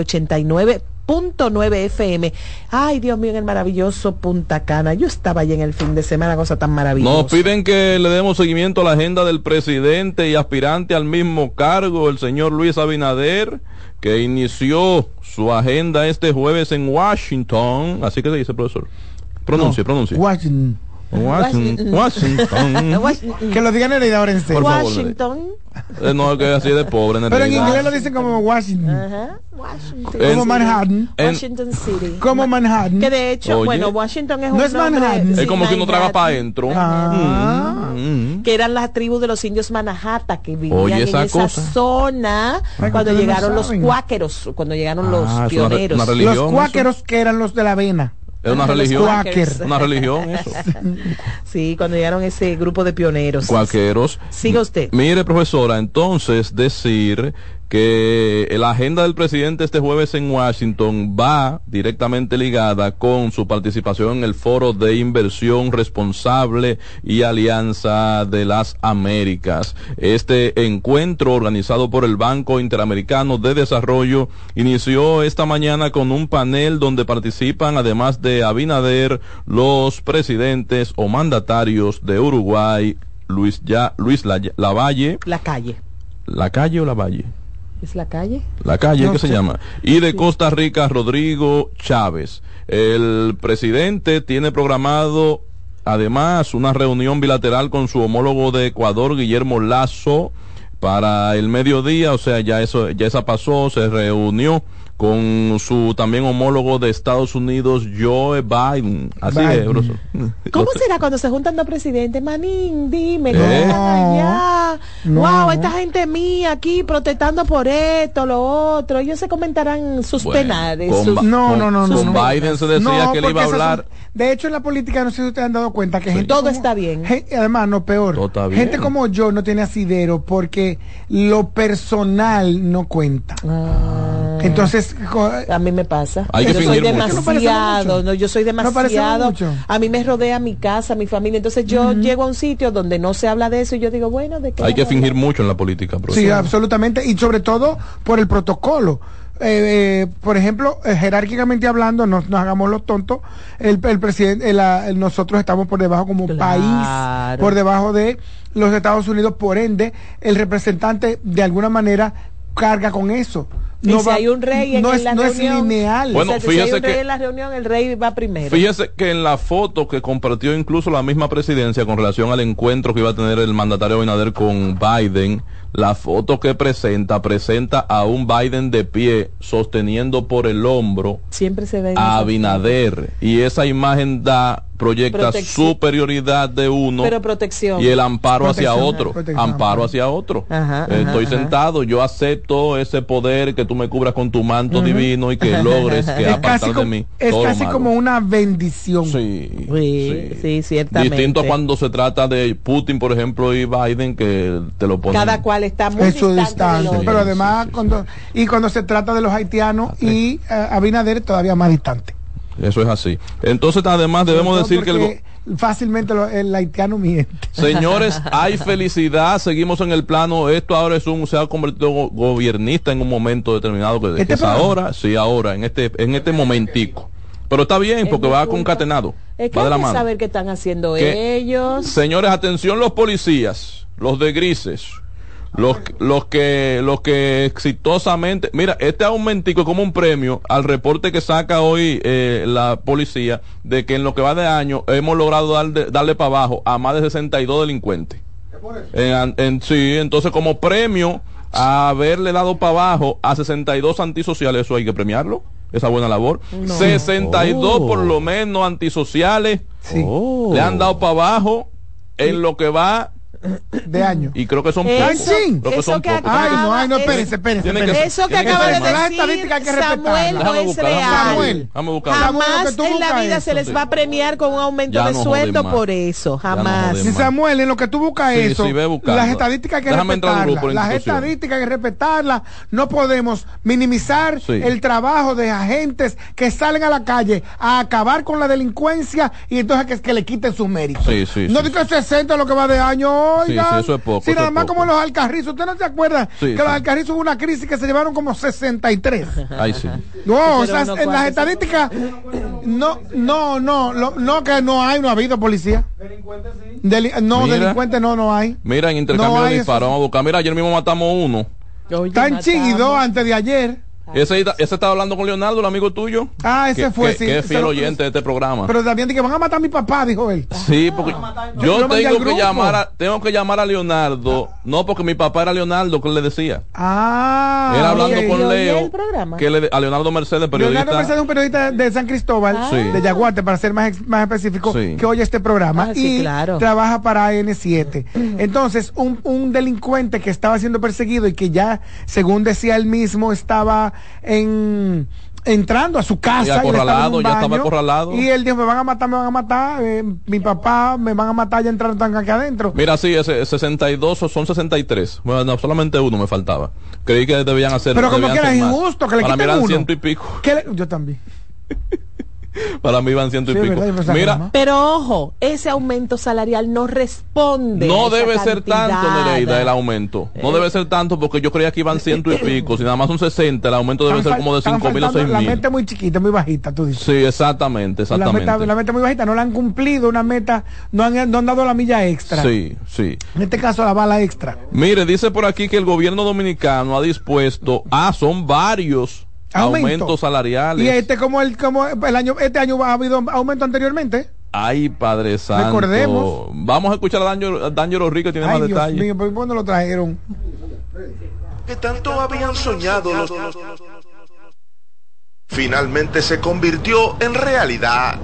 89.9 FM. Ay, Dios mío, en el maravilloso Punta Cana. Yo estaba allí en el fin de semana, cosa tan maravillosa. Nos piden que le demos seguimiento a la agenda del presidente y aspirante al mismo cargo, el señor Luis Abinader, que inició su agenda este jueves en Washington. Así que se dice, profesor. Pronuncie, pronuncie. Washington. Washington. Washington. Que lo digan Nereida ahora en serio. Washington. Eh, no, que así de pobre. Pero en inglés lo dicen como Washington. Ajá, Washington. En- Como Manhattan. en- Washington City. Como Manhattan. Que de hecho, Oye. bueno, Washington es un No es nombre- Manhattan. Es como que uno traga Manhattan. para adentro. Ah. Mm, mm. que eran las tribus de los indios Manhattan que vivían Oye, en esa esa cosa. zona Ay, cuando ustedes no llegaron los cuáqueros, cuando llegaron los Ah, una re- pioneros. una religión. Los cuáqueros que eran los de la avena. Es una religión. Una religión, eso. Sí, cuando llegaron ese grupo de pioneros. Cuaqueros. Siga usted. Mire, profesora, entonces decir que la agenda del presidente este jueves en Washington va directamente ligada con su participación en el Foro de Inversión Responsable y Alianza de las Américas. Este encuentro organizado por el Banco Interamericano de Desarrollo inició esta mañana con un panel donde participan, además de Abinader, los presidentes o mandatarios de Uruguay, Luis, ya, Luis La- Lavalle, La calle. ¿La calle o la valle? ¿Es la calle? La calle, No ¿qué se llama? Y de Costa Rica, Rodrigo Chávez. El presidente tiene programado, además, una reunión bilateral con su homólogo de Ecuador, Guillermo Lazo, para el mediodía, o sea, ya eso, ya esa pasó, se reunió con su también homólogo de Estados Unidos, Joe Biden. Así es, profesor. ¿Cómo será cuando se juntan dos presidentes? Manín, dime, ¿cómo ¿Eh? allá? No. Wow, esta gente mía aquí protestando por esto, lo otro. Ellos se comentarán sus Bueno, penares. con sus- No, no, no, no. Con no. Biden se decía No, que él iba a hablar. son- de hecho, en la política, no sé si ustedes han dado cuenta que gente. Todo como- está bien. gen- además, no peor. Todo está bien. Gente como yo no tiene asidero porque lo personal no cuenta. Entonces, A mí me pasa. Hay que yo soy. No demasiado, no, yo soy No parece demasiado. mucho. A mí me rodea mi casa, mi familia. Entonces yo llego a un sitio donde no se habla de eso y yo digo, bueno, ¿de qué? Hay que fingir mucho en la política, sí, absolutamente. Y sobre todo por el protocolo. Eh, eh, por ejemplo, eh, jerárquicamente hablando, no nos hagamos los tontos, el, el presidente, el, ah, el- nosotros estamos por debajo como país, por debajo de los Estados Unidos, por ende, el representante de alguna manera carga con eso. Y si hay un rey en, no en es, la no es reunión, lineal. Bueno, o sea, si hay fíjese un rey que- en la reunión, el rey va primero. Fíjese que en la foto que compartió incluso la misma presidencia con relación al encuentro que iba a tener el mandatario Abinader con Biden, la foto que presenta, presenta a un Biden de pie sosteniendo por el hombro Siempre se ve en a esa Abinader. Y esa imagen da, proyecta Protección. superioridad de uno Pero protección. y el amparo hacia Protección, otro. protección, amparo hacia otro. Ajá, Eh, ajá, Estoy ajá. sentado, yo acepto ese poder que tú me cubras con tu manto divino y que logres que apartar de mí. es todo casi malo. como una bendición. Sí, Sí, sí, ciertamente. Distinto a cuando se trata de Putin, por ejemplo, y Biden, que te lo ponen. Cada cual está muy en su distancia. otro. Pero además, cuando, y cuando se trata de los haitianos y eh, Abinader todavía más distante. Eso es así. Entonces, además, debemos decir que el, fácilmente lo- el haitiano miente. Señores, hay felicidad, seguimos en el plano, esto ahora es un, se ha convertido go- gobiernista en un momento determinado, que, ¿Este que es ahora, sí, ahora, en este, en este momentico. Pero está bien porque Es va concatenado. Es que va de hay la que mano. saber qué están haciendo Que- ellos. Señores, atención los policías, los de grises, los, los que los que exitosamente, mira, este aumentico es como un premio al reporte que saca hoy eh, la policía de que en lo que va de año hemos logrado darle, darle para abajo a más de 62 delincuentes. En, en- sí, entonces como premio a haberle dado para abajo a 62 antisociales, eso hay que premiarlo. Esa buena labor. No. 62 Oh. por lo menos antisociales Sí. le han dado para abajo en lo que va de año. y creo que son Eso- pocos. Creo que eso son que pocos. Ay, no, ay, no, es- espérense, espérense. Espérense. Eso que acaba de decir estadísticas hay que Samuel no es real. Samuel. Jamás en la vida eso. se les va a premiar con un aumento Ya de no sueldo por eso. Jamás. Si. Samuel, en lo que tú buscas Sí, eso, sí, las estadísticas hay que Déjame respetarlas. Las estadísticas hay que respetarlas. No podemos minimizar Sí. el trabajo de agentes que salen a la calle a acabar con la delincuencia y entonces que, que le quiten sus méritos. Sí, sí, no sí, digo 60 lo que va de año, oigan. Sí, sí, eso es poco, Si nada más poco. como los alcarrizos. ¿Usted no se acuerda Sí, que sí. los alcarrizos hubo una crisis que se llevaron como 63? Ay, sí. No, o sea, en las estadísticas, no, no, no, lo- no que no hay, no ha habido policía. Deli- no, Mira. delincuentes no, no hay. Mira, en intercambio No de disparos, vamos a buscar. Mira, ayer mismo matamos uno. Chiquidos matamos. antes de ayer. Ese, ese estaba hablando con Leonardo, el amigo tuyo. Ah, ese que, fue, que- sí. que es fiel oyente de este programa. Pero también dije, van a matar a mi papá, dijo él. Sí, porque Yo yo tengo que llamar a, tengo que llamar a Leonardo, no porque mi papá era Leonardo que él le decía. Ah. Era hablando con ¿Y oye Leo, el programa? que le, a Leonardo Mercedes, periodista. Leonardo Mercedes es un periodista de San Cristóbal, Ah. De Yaguate, para ser más, más específico, Sí. que oye este programa Ah, sí, y claro. trabaja para N7. Entonces, un, un delincuente que estaba siendo perseguido y que ya, según decía él mismo, estaba en entrando a su casa Y y acorralado, un ya estaba acorralado. y él dijo me van a matar me van a matar eh, mi papá me van a matar ya entraron tan aquí adentro Mira, sí, ese 62 o son 63. Bueno, no, solamente uno me faltaba. Creí que debían hacer pero como que era injusto que le Para quiten uno ciento y pico. ¿Qué le- yo también Para mí iban ciento y Sí, pico. verdad, Mira. Pero ojo, ese aumento salarial no responde. a no esa debe ser tanto. Nereida, el aumento. No debe ser tanto porque yo creía que iban ciento y pico. Si nada más son 60, el aumento debe ser como de 5 mil o 6 faltando- La meta muy chiquita, muy bajita, tú dices. Sí, exactamente, La exactamente. meta, la meta muy bajita, no la han cumplido, una meta, no han, no han dado la milla extra. Sí, sí. En este caso, la bala extra. Mire, dice por aquí que el gobierno dominicano ha dispuesto, ah, son varios Aumento. aumentos salariales. Y este, como el, como el año, este año ha habido aumento anteriormente. Ay, Padre Santo. Recordemos. Vamos a escuchar a D'Angelo D'Angelo Rico, que tiene Ay, más Dios detalles. mío, ¿por cuándo lo trajeron? que tanto habían soñado los finalmente se convirtió en realidad.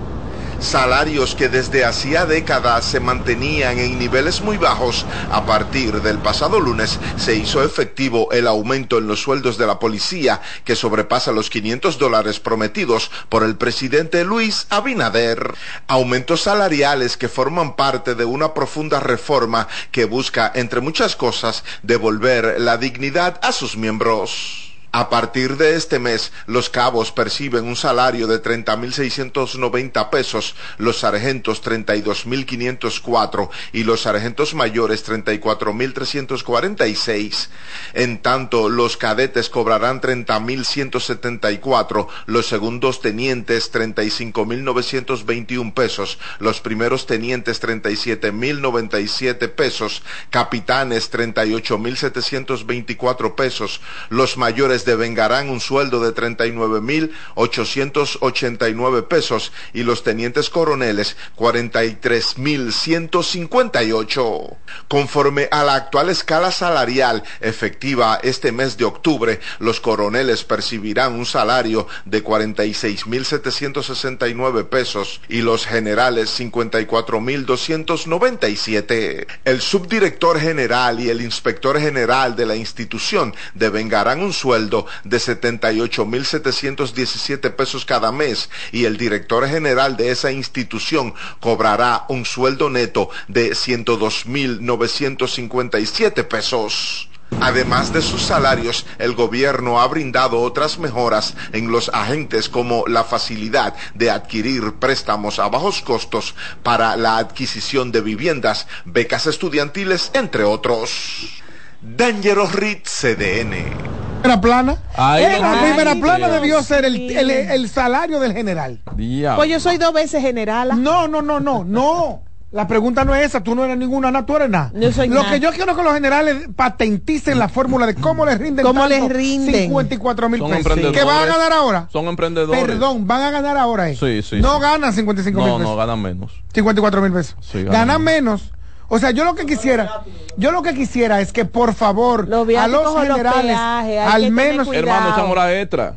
Salarios que desde hacía décadas se mantenían en niveles muy bajos, a partir del pasado lunes se hizo efectivo el aumento en los sueldos de la policía que sobrepasa los 500 dólares prometidos por el presidente Luis Abinader. Aumentos salariales que forman parte de una profunda reforma que busca, entre muchas cosas, devolver la dignidad a sus miembros. A partir de este mes, los cabos perciben un salario de 30.690 pesos, los sargentos 32.504 y los sargentos mayores 34.346. En tanto, los cadetes cobrarán 30.174, los segundos tenientes 35.921 pesos, los primeros tenientes 37.097 pesos, capitanes 38.724 pesos, los mayores devengarán un sueldo de 39.889 pesos y los tenientes coroneles 43.158. Conforme a la actual escala salarial efectiva este mes de octubre, los coroneles percibirán un salario de 46.769 pesos y los generales 54.297. El subdirector general y el inspector general de la institución devengarán un sueldo de 78.717 pesos cada mes y el director general de esa institución cobrará un sueldo neto de 102.957 pesos. Además de sus salarios, el gobierno ha brindado otras mejoras en los agentes como la facilidad de adquirir préstamos a bajos costos para la adquisición de viviendas, becas estudiantiles, entre otros. Dangerous Read CDN. Primera plana. En lo la primera plana Ay, debió ser el, el- el salario del general. Diablo. Pues yo soy dos veces generala. No, no, no, no, no. La pregunta no es esa, tú no eres ninguna, nada, tú eres nada. Yo soy Lo nada. que yo quiero que los generales patenticen la fórmula de cómo les rinden ¿Cómo tanto les rinden? 54 mil pesos. ¿Qué van a ganar ahora? Son emprendedores. Perdón, van a ganar ahora. eh. Sí, sí, No sí. ganan 55 mil No, pesos. no, ganan menos. 54 mil pesos. Sí, ganan ganan menos. O sea, yo lo que quisiera, yo lo que quisiera es que por favor a los generales, peajes, al menos. Hermano, echan hora extra.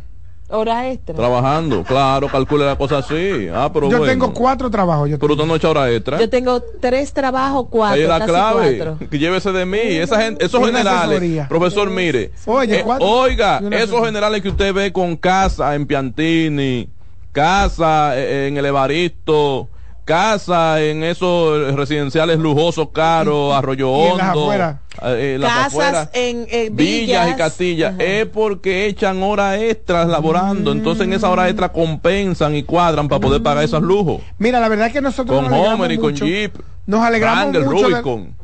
Hora extra. Trabajando. Claro, calcule la cosa así. Ah, pero yo bueno. tengo cuatro trabajos. Yo Pero usted no echa hora extra. Yo tengo tres trabajos, cuatro. Ahí es la clave. cuatro. Que llévese de mí. Esa gente, esos generales. asesoría. Profesor, mire. Oye, eh, cuatro- oiga, esos generales que usted ve con casa en Piantini, casa eh, en el Evaristo, casa en esos residenciales lujosos caros, Arroyo y en las Hondo. afueras. eh, en las Casas afueras. en eh, Villas villas. y Castillas es porque echan horas extras laborando, entonces en esa hora extra compensan y cuadran para poder pagar esos lujos. Mira, la verdad es que nosotros Con nos alegramos Homer y con. Jeep. Nos alegramos mucho de-.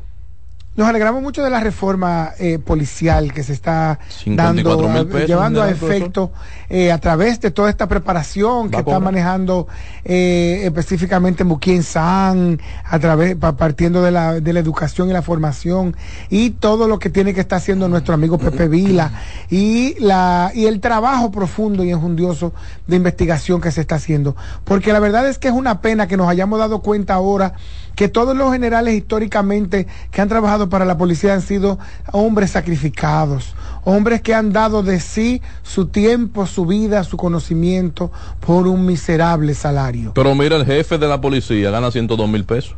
Nos alegramos mucho de la reforma eh, policial que se está 54 dando, pesos, llevando a efecto eh, a través de toda esta preparación que está manejando eh, específicamente Mukien San, a través, pa- partiendo de la, de la educación y la formación y todo lo que tiene que estar haciendo nuestro amigo Pepe Vila y la y el trabajo profundo y enjundioso de investigación que se está haciendo. Porque la verdad es que es una pena que nos hayamos dado cuenta ahora que todos los generales históricamente que han trabajado para la policía han sido hombres sacrificados, hombres que han dado de sí su tiempo, su vida, su conocimiento por un miserable salario. Pero mira, el jefe de la policía gana 102 mil pesos.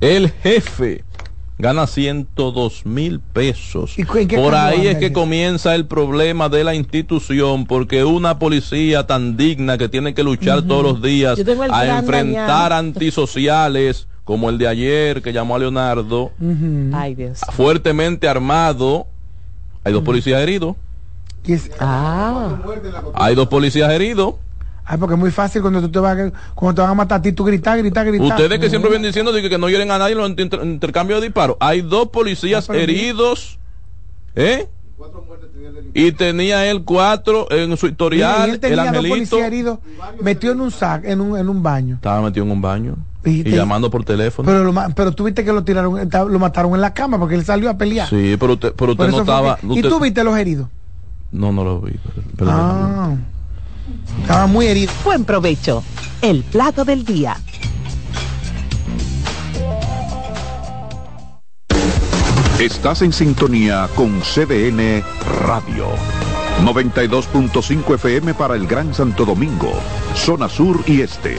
El jefe gana 102 mil pesos. ¿Y Por ahí es que comienza el problema de la institución, porque una policía tan digna que tiene que luchar todos los días a enfrentar dañado. antisociales, como el de ayer que llamó a Leonardo, Ay, Dios. fuertemente armado. Hay dos policías heridos. Es- Ah. Hay dos policías heridos. Ay, porque es muy fácil cuando tú te vas, a- cuando te van a matar a ti, tú gritas, gritas, gritas. Ustedes que siempre vienen diciendo que, que no hieren a nadie en los inter- intercambios de disparos. Hay dos policías Ah, heridos. ¿Eh? Y tenía él cuatro en su Mira, y historial. el tenía dos angelito. policías heridos, metió en un sac, en un, en un baño. Estaba metido en un baño. Y Y, te- llamando por teléfono. Pero, lo, pero tú viste que lo tiraron, esta- lo mataron en la cama porque él salió a pelear. sí, pero usted, pero usted no estaba. que- usted- ¿Y tú viste los heridos? No, no lo vi. Ah, estaba muy herido. Buen provecho. El plato del día. Estás en sintonía con CDN Radio. 92.5 FM para el Gran Santo Domingo, zona sur y este.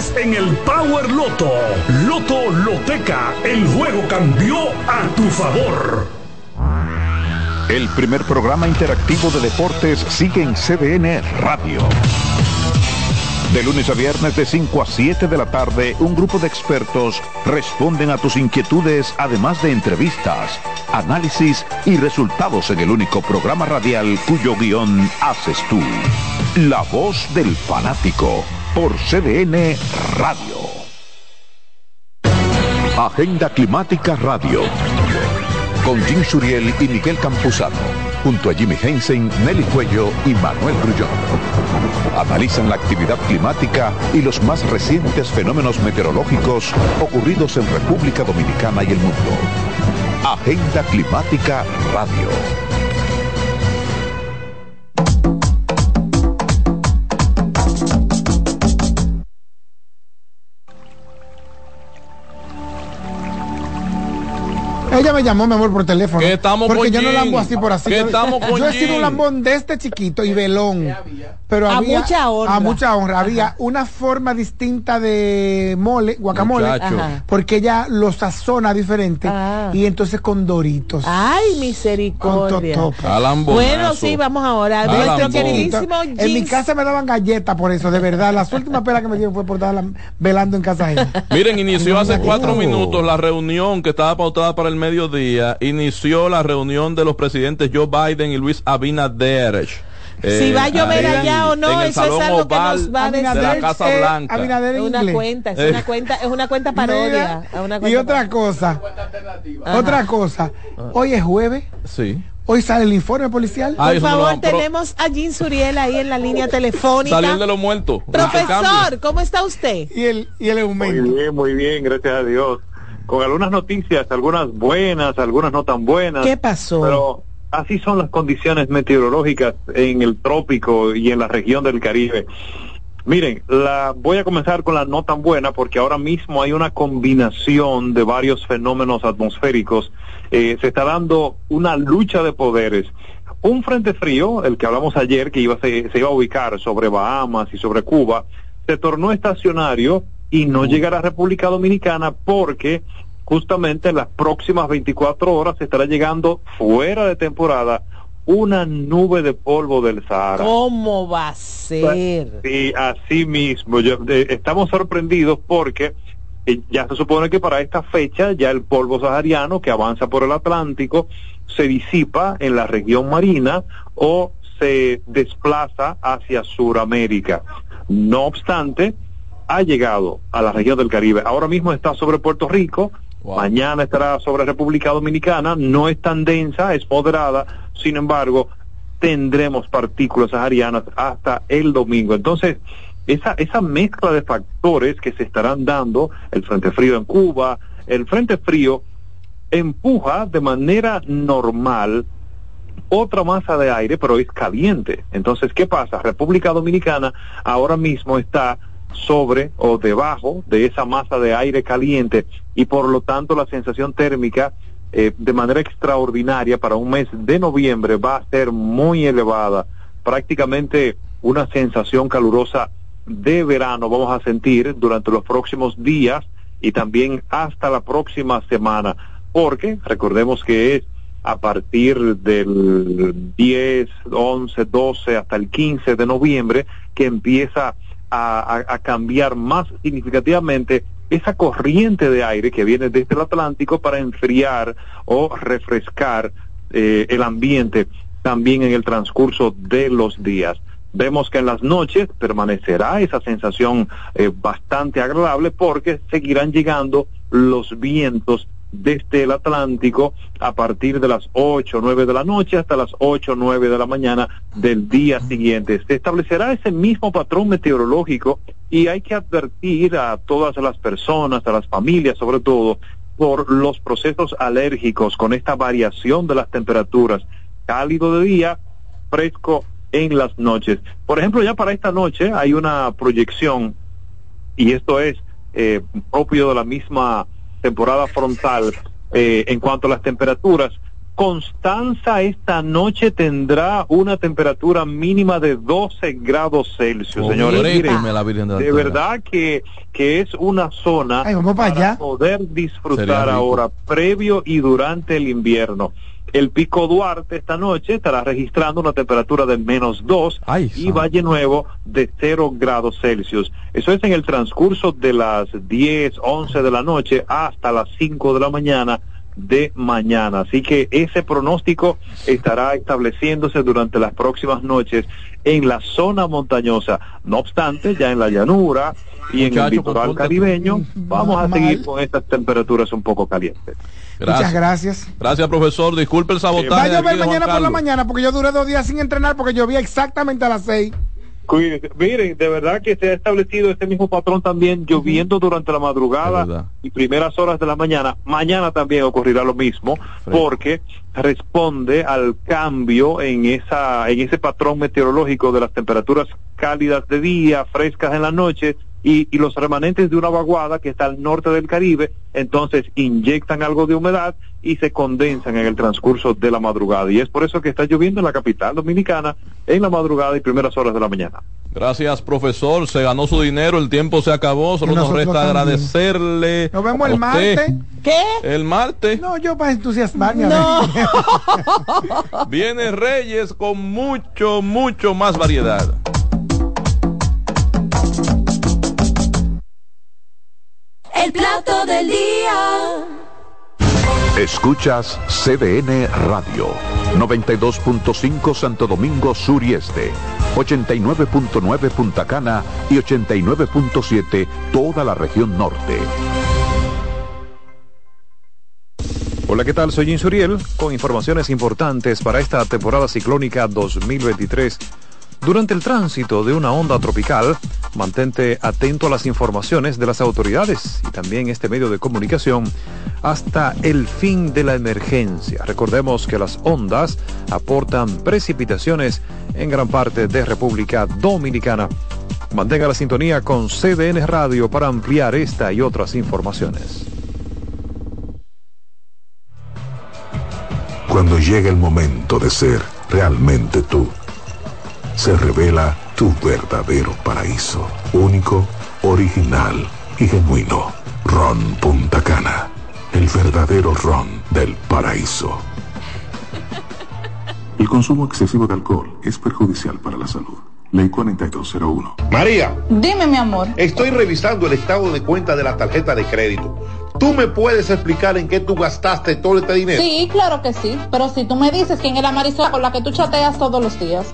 en el Power Loto. Loto Loteca, el juego cambió a tu favor. El primer programa interactivo de deportes sigue en CDN Radio. De lunes a viernes de 5 a 7 de la tarde, un grupo de expertos responden a tus inquietudes, además de entrevistas, análisis y resultados en el único programa radial cuyo guion haces tú. La voz del fanático por CDN Radio. Agenda Climática Radio. Con Jim Suriel y Miguel Campuzano. Junto a Jimmy Hensen, Nelly Cuello y Manuel Grullón. Analizan la actividad climática y los más recientes fenómenos meteorológicos ocurridos en República Dominicana y el mundo. Agenda Climática Radio. Ella me llamó, mi amor, por teléfono. Que estamos porque con yo no Jean. lambo así por así. Que yo estamos con yo he sido un lambón de este chiquito y velón. Pero A había, mucha honra. A mucha honra. Había una forma distinta de mole, guacamole. Porque ella lo sazona diferente. Ah. Y entonces con doritos. Ay, con misericordia. Alambonazo. Bueno, sí, vamos ahora. Nuestro queridísimo En mi casa me daban galletas por eso, de verdad. Las últimas pelas que me dieron fue por estar velando en casa ajena. Miren, inició hace No. cuatro minutos la reunión que estaba pautada para el mediodía. Inició la reunión de los presidentes Joe Biden y Luis Abinader. Si va a llover ahí allá o no, eso es algo que nos va a de la Casa eh, Blanca. Es una cuenta, es Eh. una cuenta, es una cuenta parodia. Mira, y otra cosa, Ajá. otra cosa. Hoy es jueves, Sí. hoy sale el informe policial. Ah, Por no favor, tenemos a Jean Suriel ahí en la línea telefónica. Salió de los muertos. Profesor, ¿cómo está usted? Y el, y el Muy aumento. bien, muy bien, gracias a Dios. Con algunas noticias, algunas buenas, algunas no tan buenas. ¿Qué pasó? Pero así son las condiciones meteorológicas en el trópico y en la región del Caribe. Miren, la, voy a comenzar con la no tan buena porque ahora mismo hay una combinación de varios fenómenos atmosféricos. Eh, se está dando una lucha de poderes. Un frente frío, el que hablamos ayer, que iba, se, se iba a ubicar sobre Bahamas y sobre Cuba, se tornó estacionario y no llegará a República Dominicana porque justamente en las próximas 24 horas se estará llegando fuera de temporada una nube de polvo del Sahara. ¿Cómo va a ser? Sí, así mismo. Yo- eh, estamos sorprendidos porque eh, ya se supone que para esta fecha ya el polvo sahariano que avanza por el Atlántico se disipa en la región marina o se desplaza hacia Sudamérica. No obstante, ha llegado a la región del Caribe. Ahora mismo está sobre Puerto Rico, mañana estará sobre República Dominicana, no es tan densa, es moderada, sin embargo, tendremos partículas saharianas hasta el domingo. Entonces, esa, esa mezcla de factores que se estarán dando, el frente frío en Cuba, el frente frío empuja de manera normal otra masa de aire, pero es caliente. Entonces, ¿qué pasa? República Dominicana ahora mismo está sobre o debajo de esa masa de aire caliente y por lo tanto la sensación térmica eh, de manera extraordinaria para un mes de noviembre va a ser muy elevada. Prácticamente una sensación calurosa de verano vamos a sentir durante los próximos días y también hasta la próxima semana, porque recordemos que es a partir del 10, 11, 12 hasta el 15 de noviembre que empieza a, cambiar más significativamente esa corriente de aire que viene desde el Atlántico para enfriar o refrescar eh, el ambiente también en el transcurso de los días. Vemos que en las noches permanecerá esa sensación eh, bastante agradable porque seguirán llegando los vientos desde el Atlántico a partir de las 8 o 9 de la noche hasta las 8 o 9 de la mañana del día siguiente. Se establecerá ese mismo patrón meteorológico y hay que advertir a todas las personas, a las familias sobre todo, por los procesos alérgicos con esta variación de las temperaturas. Cálido de día, fresco en las noches. Por ejemplo, ya para esta noche hay una proyección y esto es eh, propio de la misma temporada frontal eh, en cuanto a las temperaturas. Constanza esta noche tendrá una temperatura mínima de 12 grados Celsius, señores. Miren, la Virgen de la de Altamira. verdad que, que es una zona Ay, vamos para allá. poder disfrutar ahora, previo y durante el invierno. El Pico Duarte esta noche estará registrando una temperatura de menos 2 y Valle Nuevo de 0 grados Celsius. Eso es en el transcurso de las 10, 11 de la noche hasta las 5 de la mañana de mañana. Así que ese pronóstico estará estableciéndose durante las próximas noches en la zona montañosa. No obstante, ya en la llanura y en el litoral caribeño, vamos a seguir con estas temperaturas un poco calientes. Muchas gracias. Gracias, profesor. Disculpe el sabotaje. Va a llover mañana por la mañana porque yo duré dos días sin entrenar porque llovía exactamente a las seis. Cuídense. Miren, de verdad que se ha establecido este mismo patrón también lloviendo durante la madrugada y primeras horas de la mañana. Mañana también ocurrirá lo mismo porque responde al cambio en esa en ese patrón meteorológico de las temperaturas cálidas de día, frescas en la noche y, y los remanentes de una vaguada que está al norte del Caribe, entonces inyectan algo de humedad y se condensan en el transcurso de la madrugada. Y es por eso que está lloviendo en la capital dominicana en la madrugada y primeras horas de la mañana. Gracias, profesor. Se ganó su dinero, el tiempo se acabó. Solo nos resta también. agradecerle. Nos vemos el martes. ¿Qué? El martes. No, yo para entusiasmarme. No. Viene Reyes con mucho, mucho más variedad. El plato. Escuchas CDN Radio, 92.5 Santo Domingo Sur y Este, 89.9 Punta Cana y 89.7 toda la región norte. Hola, ¿qué tal? Soy Insuriel con informaciones importantes para esta temporada ciclónica 2023. Durante el tránsito de una onda tropical, mantente atento a las informaciones de las autoridades y también este medio de comunicación hasta el fin de la emergencia. Recordemos que las ondas aportan precipitaciones en gran parte de República Dominicana. Mantenga la sintonía con CDN Radio para ampliar esta y otras informaciones. Cuando llega el momento de ser realmente tú, se revela tu verdadero paraíso, único, original y genuino. Ron Punta Cana, el verdadero ron del paraíso. El consumo excesivo de alcohol es perjudicial para la salud. Ley 4201. María, Dime, mi amor. estoy revisando el estado de cuenta de la tarjeta de crédito. ¿Tú me puedes explicar en qué tú gastaste todo este dinero? Sí, claro que sí. Pero si tú me dices quién es la Marisol con la que tú chateas todos los días.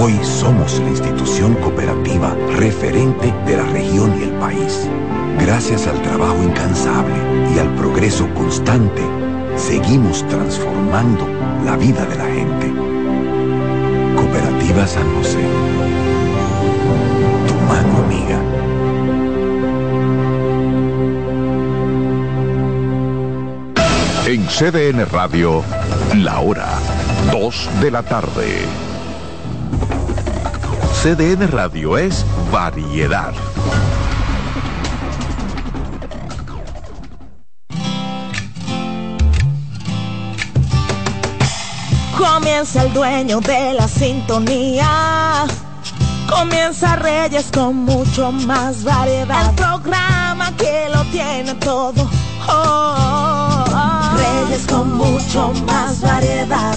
hoy somos la institución cooperativa referente de la región y el país. Gracias al trabajo incansable y al progreso constante, seguimos transformando la vida de la gente. Cooperativa San José. Tu mano amiga. En CDN Radio, la hora 2 de la tarde. CDN Radio es variedad. Comienza el dueño de la sintonía. Comienza Reyes con mucho más variedad. El programa que lo tiene todo. Oh, oh, oh. Reyes con mucho más variedad.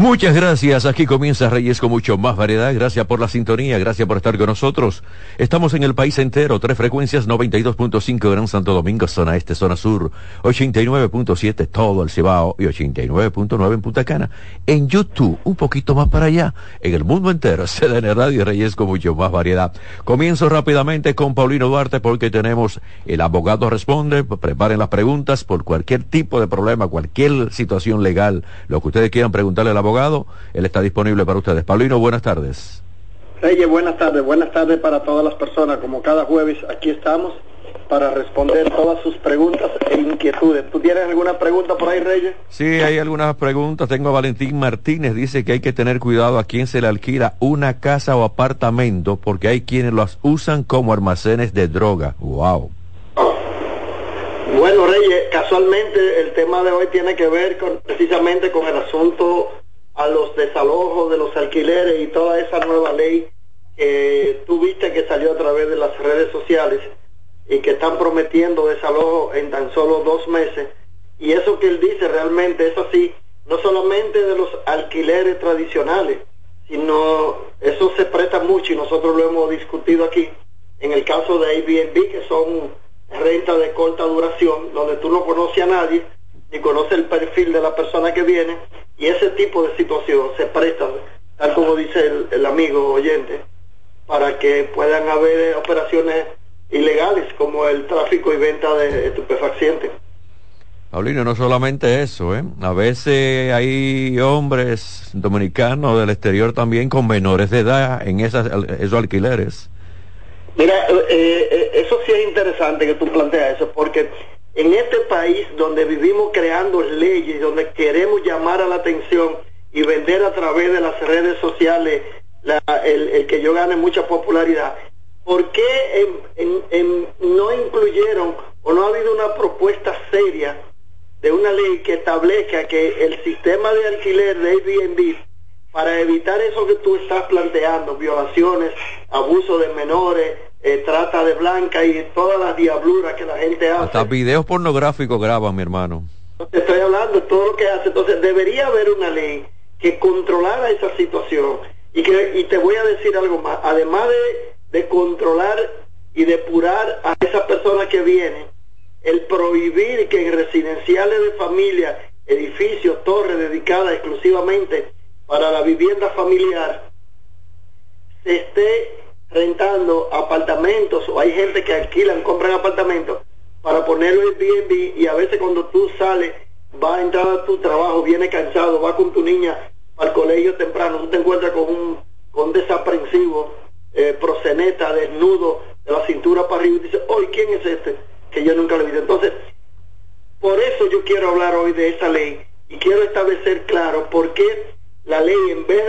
Muchas gracias. Aquí comienza Reyes con mucho más variedad. Gracias por la sintonía. Gracias por estar con nosotros. Estamos en el país entero. Tres frecuencias 92.5 Gran Santo Domingo, zona este, zona sur. 89.7 todo el Cibao y 89.9 en Punta Cana. En YouTube, un poquito más para allá. En el mundo entero, CDN Radio Reyes con mucho más variedad. Comienzo rápidamente con Paulino Duarte porque tenemos el abogado responde. Preparen las preguntas por cualquier tipo de problema, cualquier situación legal, lo que ustedes quieran preguntarle al abogado abogado, él está disponible para ustedes. Paulino, buenas tardes. Reyes, buenas tardes. Buenas tardes para todas las personas. Como cada jueves, aquí estamos para responder todas sus preguntas e inquietudes. ¿Tú tienes alguna pregunta por ahí, Reyes? Sí, hay algunas preguntas. Tengo a Valentín Martínez. Dice que hay que tener cuidado a quién se le alquila una casa o apartamento porque hay quienes las usan como almacenes de droga. ¡Wow! Bueno, Reyes, casualmente el tema de hoy tiene que ver con, precisamente con el asunto a los desalojos de los alquileres y toda esa nueva ley que tú viste que salió a través de las redes sociales y que están prometiendo desalojo en tan solo dos meses. Y eso que él dice realmente es así, no solamente de los alquileres tradicionales, sino eso se presta mucho y nosotros lo hemos discutido aquí en el caso de Airbnb, que son rentas de corta duración, donde tú no conoces a nadie, ni conoces el perfil de la persona que viene, y ese tipo de situación se presta, tal como dice el, amigo oyente, para que puedan haber operaciones ilegales como el tráfico y venta de estupefacientes. Paulino, no solamente eso, ¿eh? A veces hay hombres dominicanos del exterior también con menores de edad en esas, esos alquileres. Mira, eh, eh, eso sí es interesante que tú planteas eso, porque en este país donde vivimos creando leyes, donde queremos llamar a la atención y vender a través de las redes sociales el, que yo gane mucha popularidad, ¿por qué no incluyeron o no ha habido una propuesta seria de una ley que establezca que el sistema de alquiler de Airbnb para evitar eso que tú estás planteando, violaciones, abuso de menores, eh, trata de blanca y todas las diabluras que la gente hace. Hasta videos pornográficos graban, mi hermano. Te estoy hablando de todo lo que hace. Entonces, debería haber una ley que controlara esa situación. Y, que, y te voy a decir algo más. Además de, de controlar y depurar a esa persona que viene, el prohibir que en residenciales de familia, edificios, torres dedicadas exclusivamente para la vivienda familiar, se esté rentando apartamentos o hay gente que alquilan, compran apartamentos para ponerlo en Airbnb y a veces cuando tú sales, vas a entrar a tu trabajo, viene cansado, vas con tu niña al colegio temprano, tú te encuentras con un, con desaprensivo, eh, proseneta, desnudo, de la cintura para arriba y dices, hoy ¿quién es este? Que yo nunca lo he visto. Entonces, por eso yo quiero hablar hoy de esa ley y quiero establecer claro por qué la ley, en vez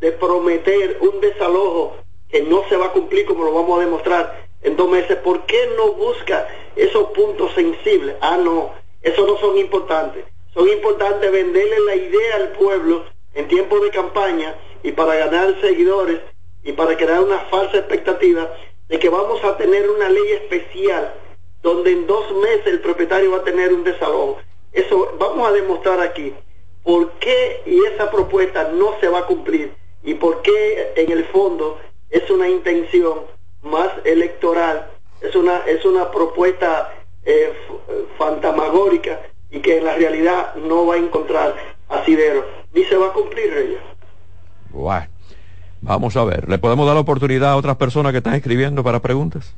de, de prometer un desalojo que no se va a cumplir como lo vamos a demostrar en dos meses, ¿por qué no busca esos puntos sensibles? Ah, no, esos no son importantes. Son importantes venderle la idea al pueblo en tiempo de campaña y para ganar seguidores y para crear una falsa expectativa de que vamos a tener una ley especial donde en dos meses el propietario va a tener un desalojo. Eso vamos a demostrar aquí por qué y esa propuesta no se va a cumplir y por qué en el fondo es una intención más electoral, es una, es una propuesta eh, y que en la realidad no va a encontrar asidero, ni se va a cumplir, Reyes. Bueno, vamos a ver. ¿Le podemos dar la oportunidad a otras personas que están escribiendo para preguntas?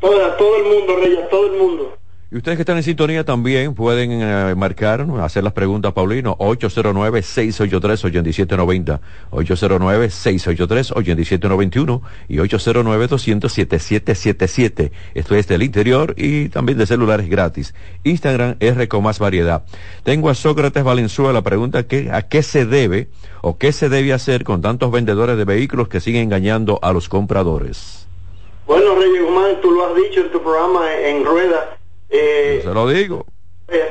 Toda, todo el mundo, Reyes, todo el mundo. Y ustedes que están en sintonía también pueden eh, marcar, hacer las preguntas, Paulino, 809-683-8790, 809-683-8791 y 809-200-7777. Esto es del interior y también de celulares gratis. Instagram R con más variedad. Tengo a Sócrates Valenzuela, pregunta que, a qué se debe o qué se debe hacer con tantos vendedores de vehículos que siguen engañando a los compradores. Bueno, Reyes Guzmán, tú lo has dicho en tu programa en Rueda, eh, Se lo digo. eh,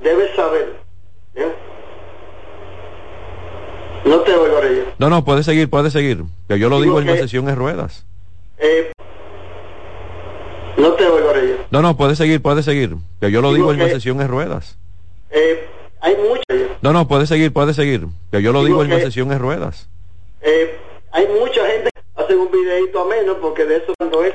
debes saber. ¿eh? No te oigo, Reyes. No, no, puede seguir, puede seguir. Que yo lo Digo digo en la sesión en ruedas. Eh, no te oigo, Reyes. No, no, puede seguir, puede seguir. Que yo lo Digo digo en la sesión en ruedas. Eh, hay mucha, No, no, puede seguir, puede seguir. Que yo lo Digo digo en la sesión en ruedas. eh, hay mucha gente que hace un videito a menos porque de eso cuando es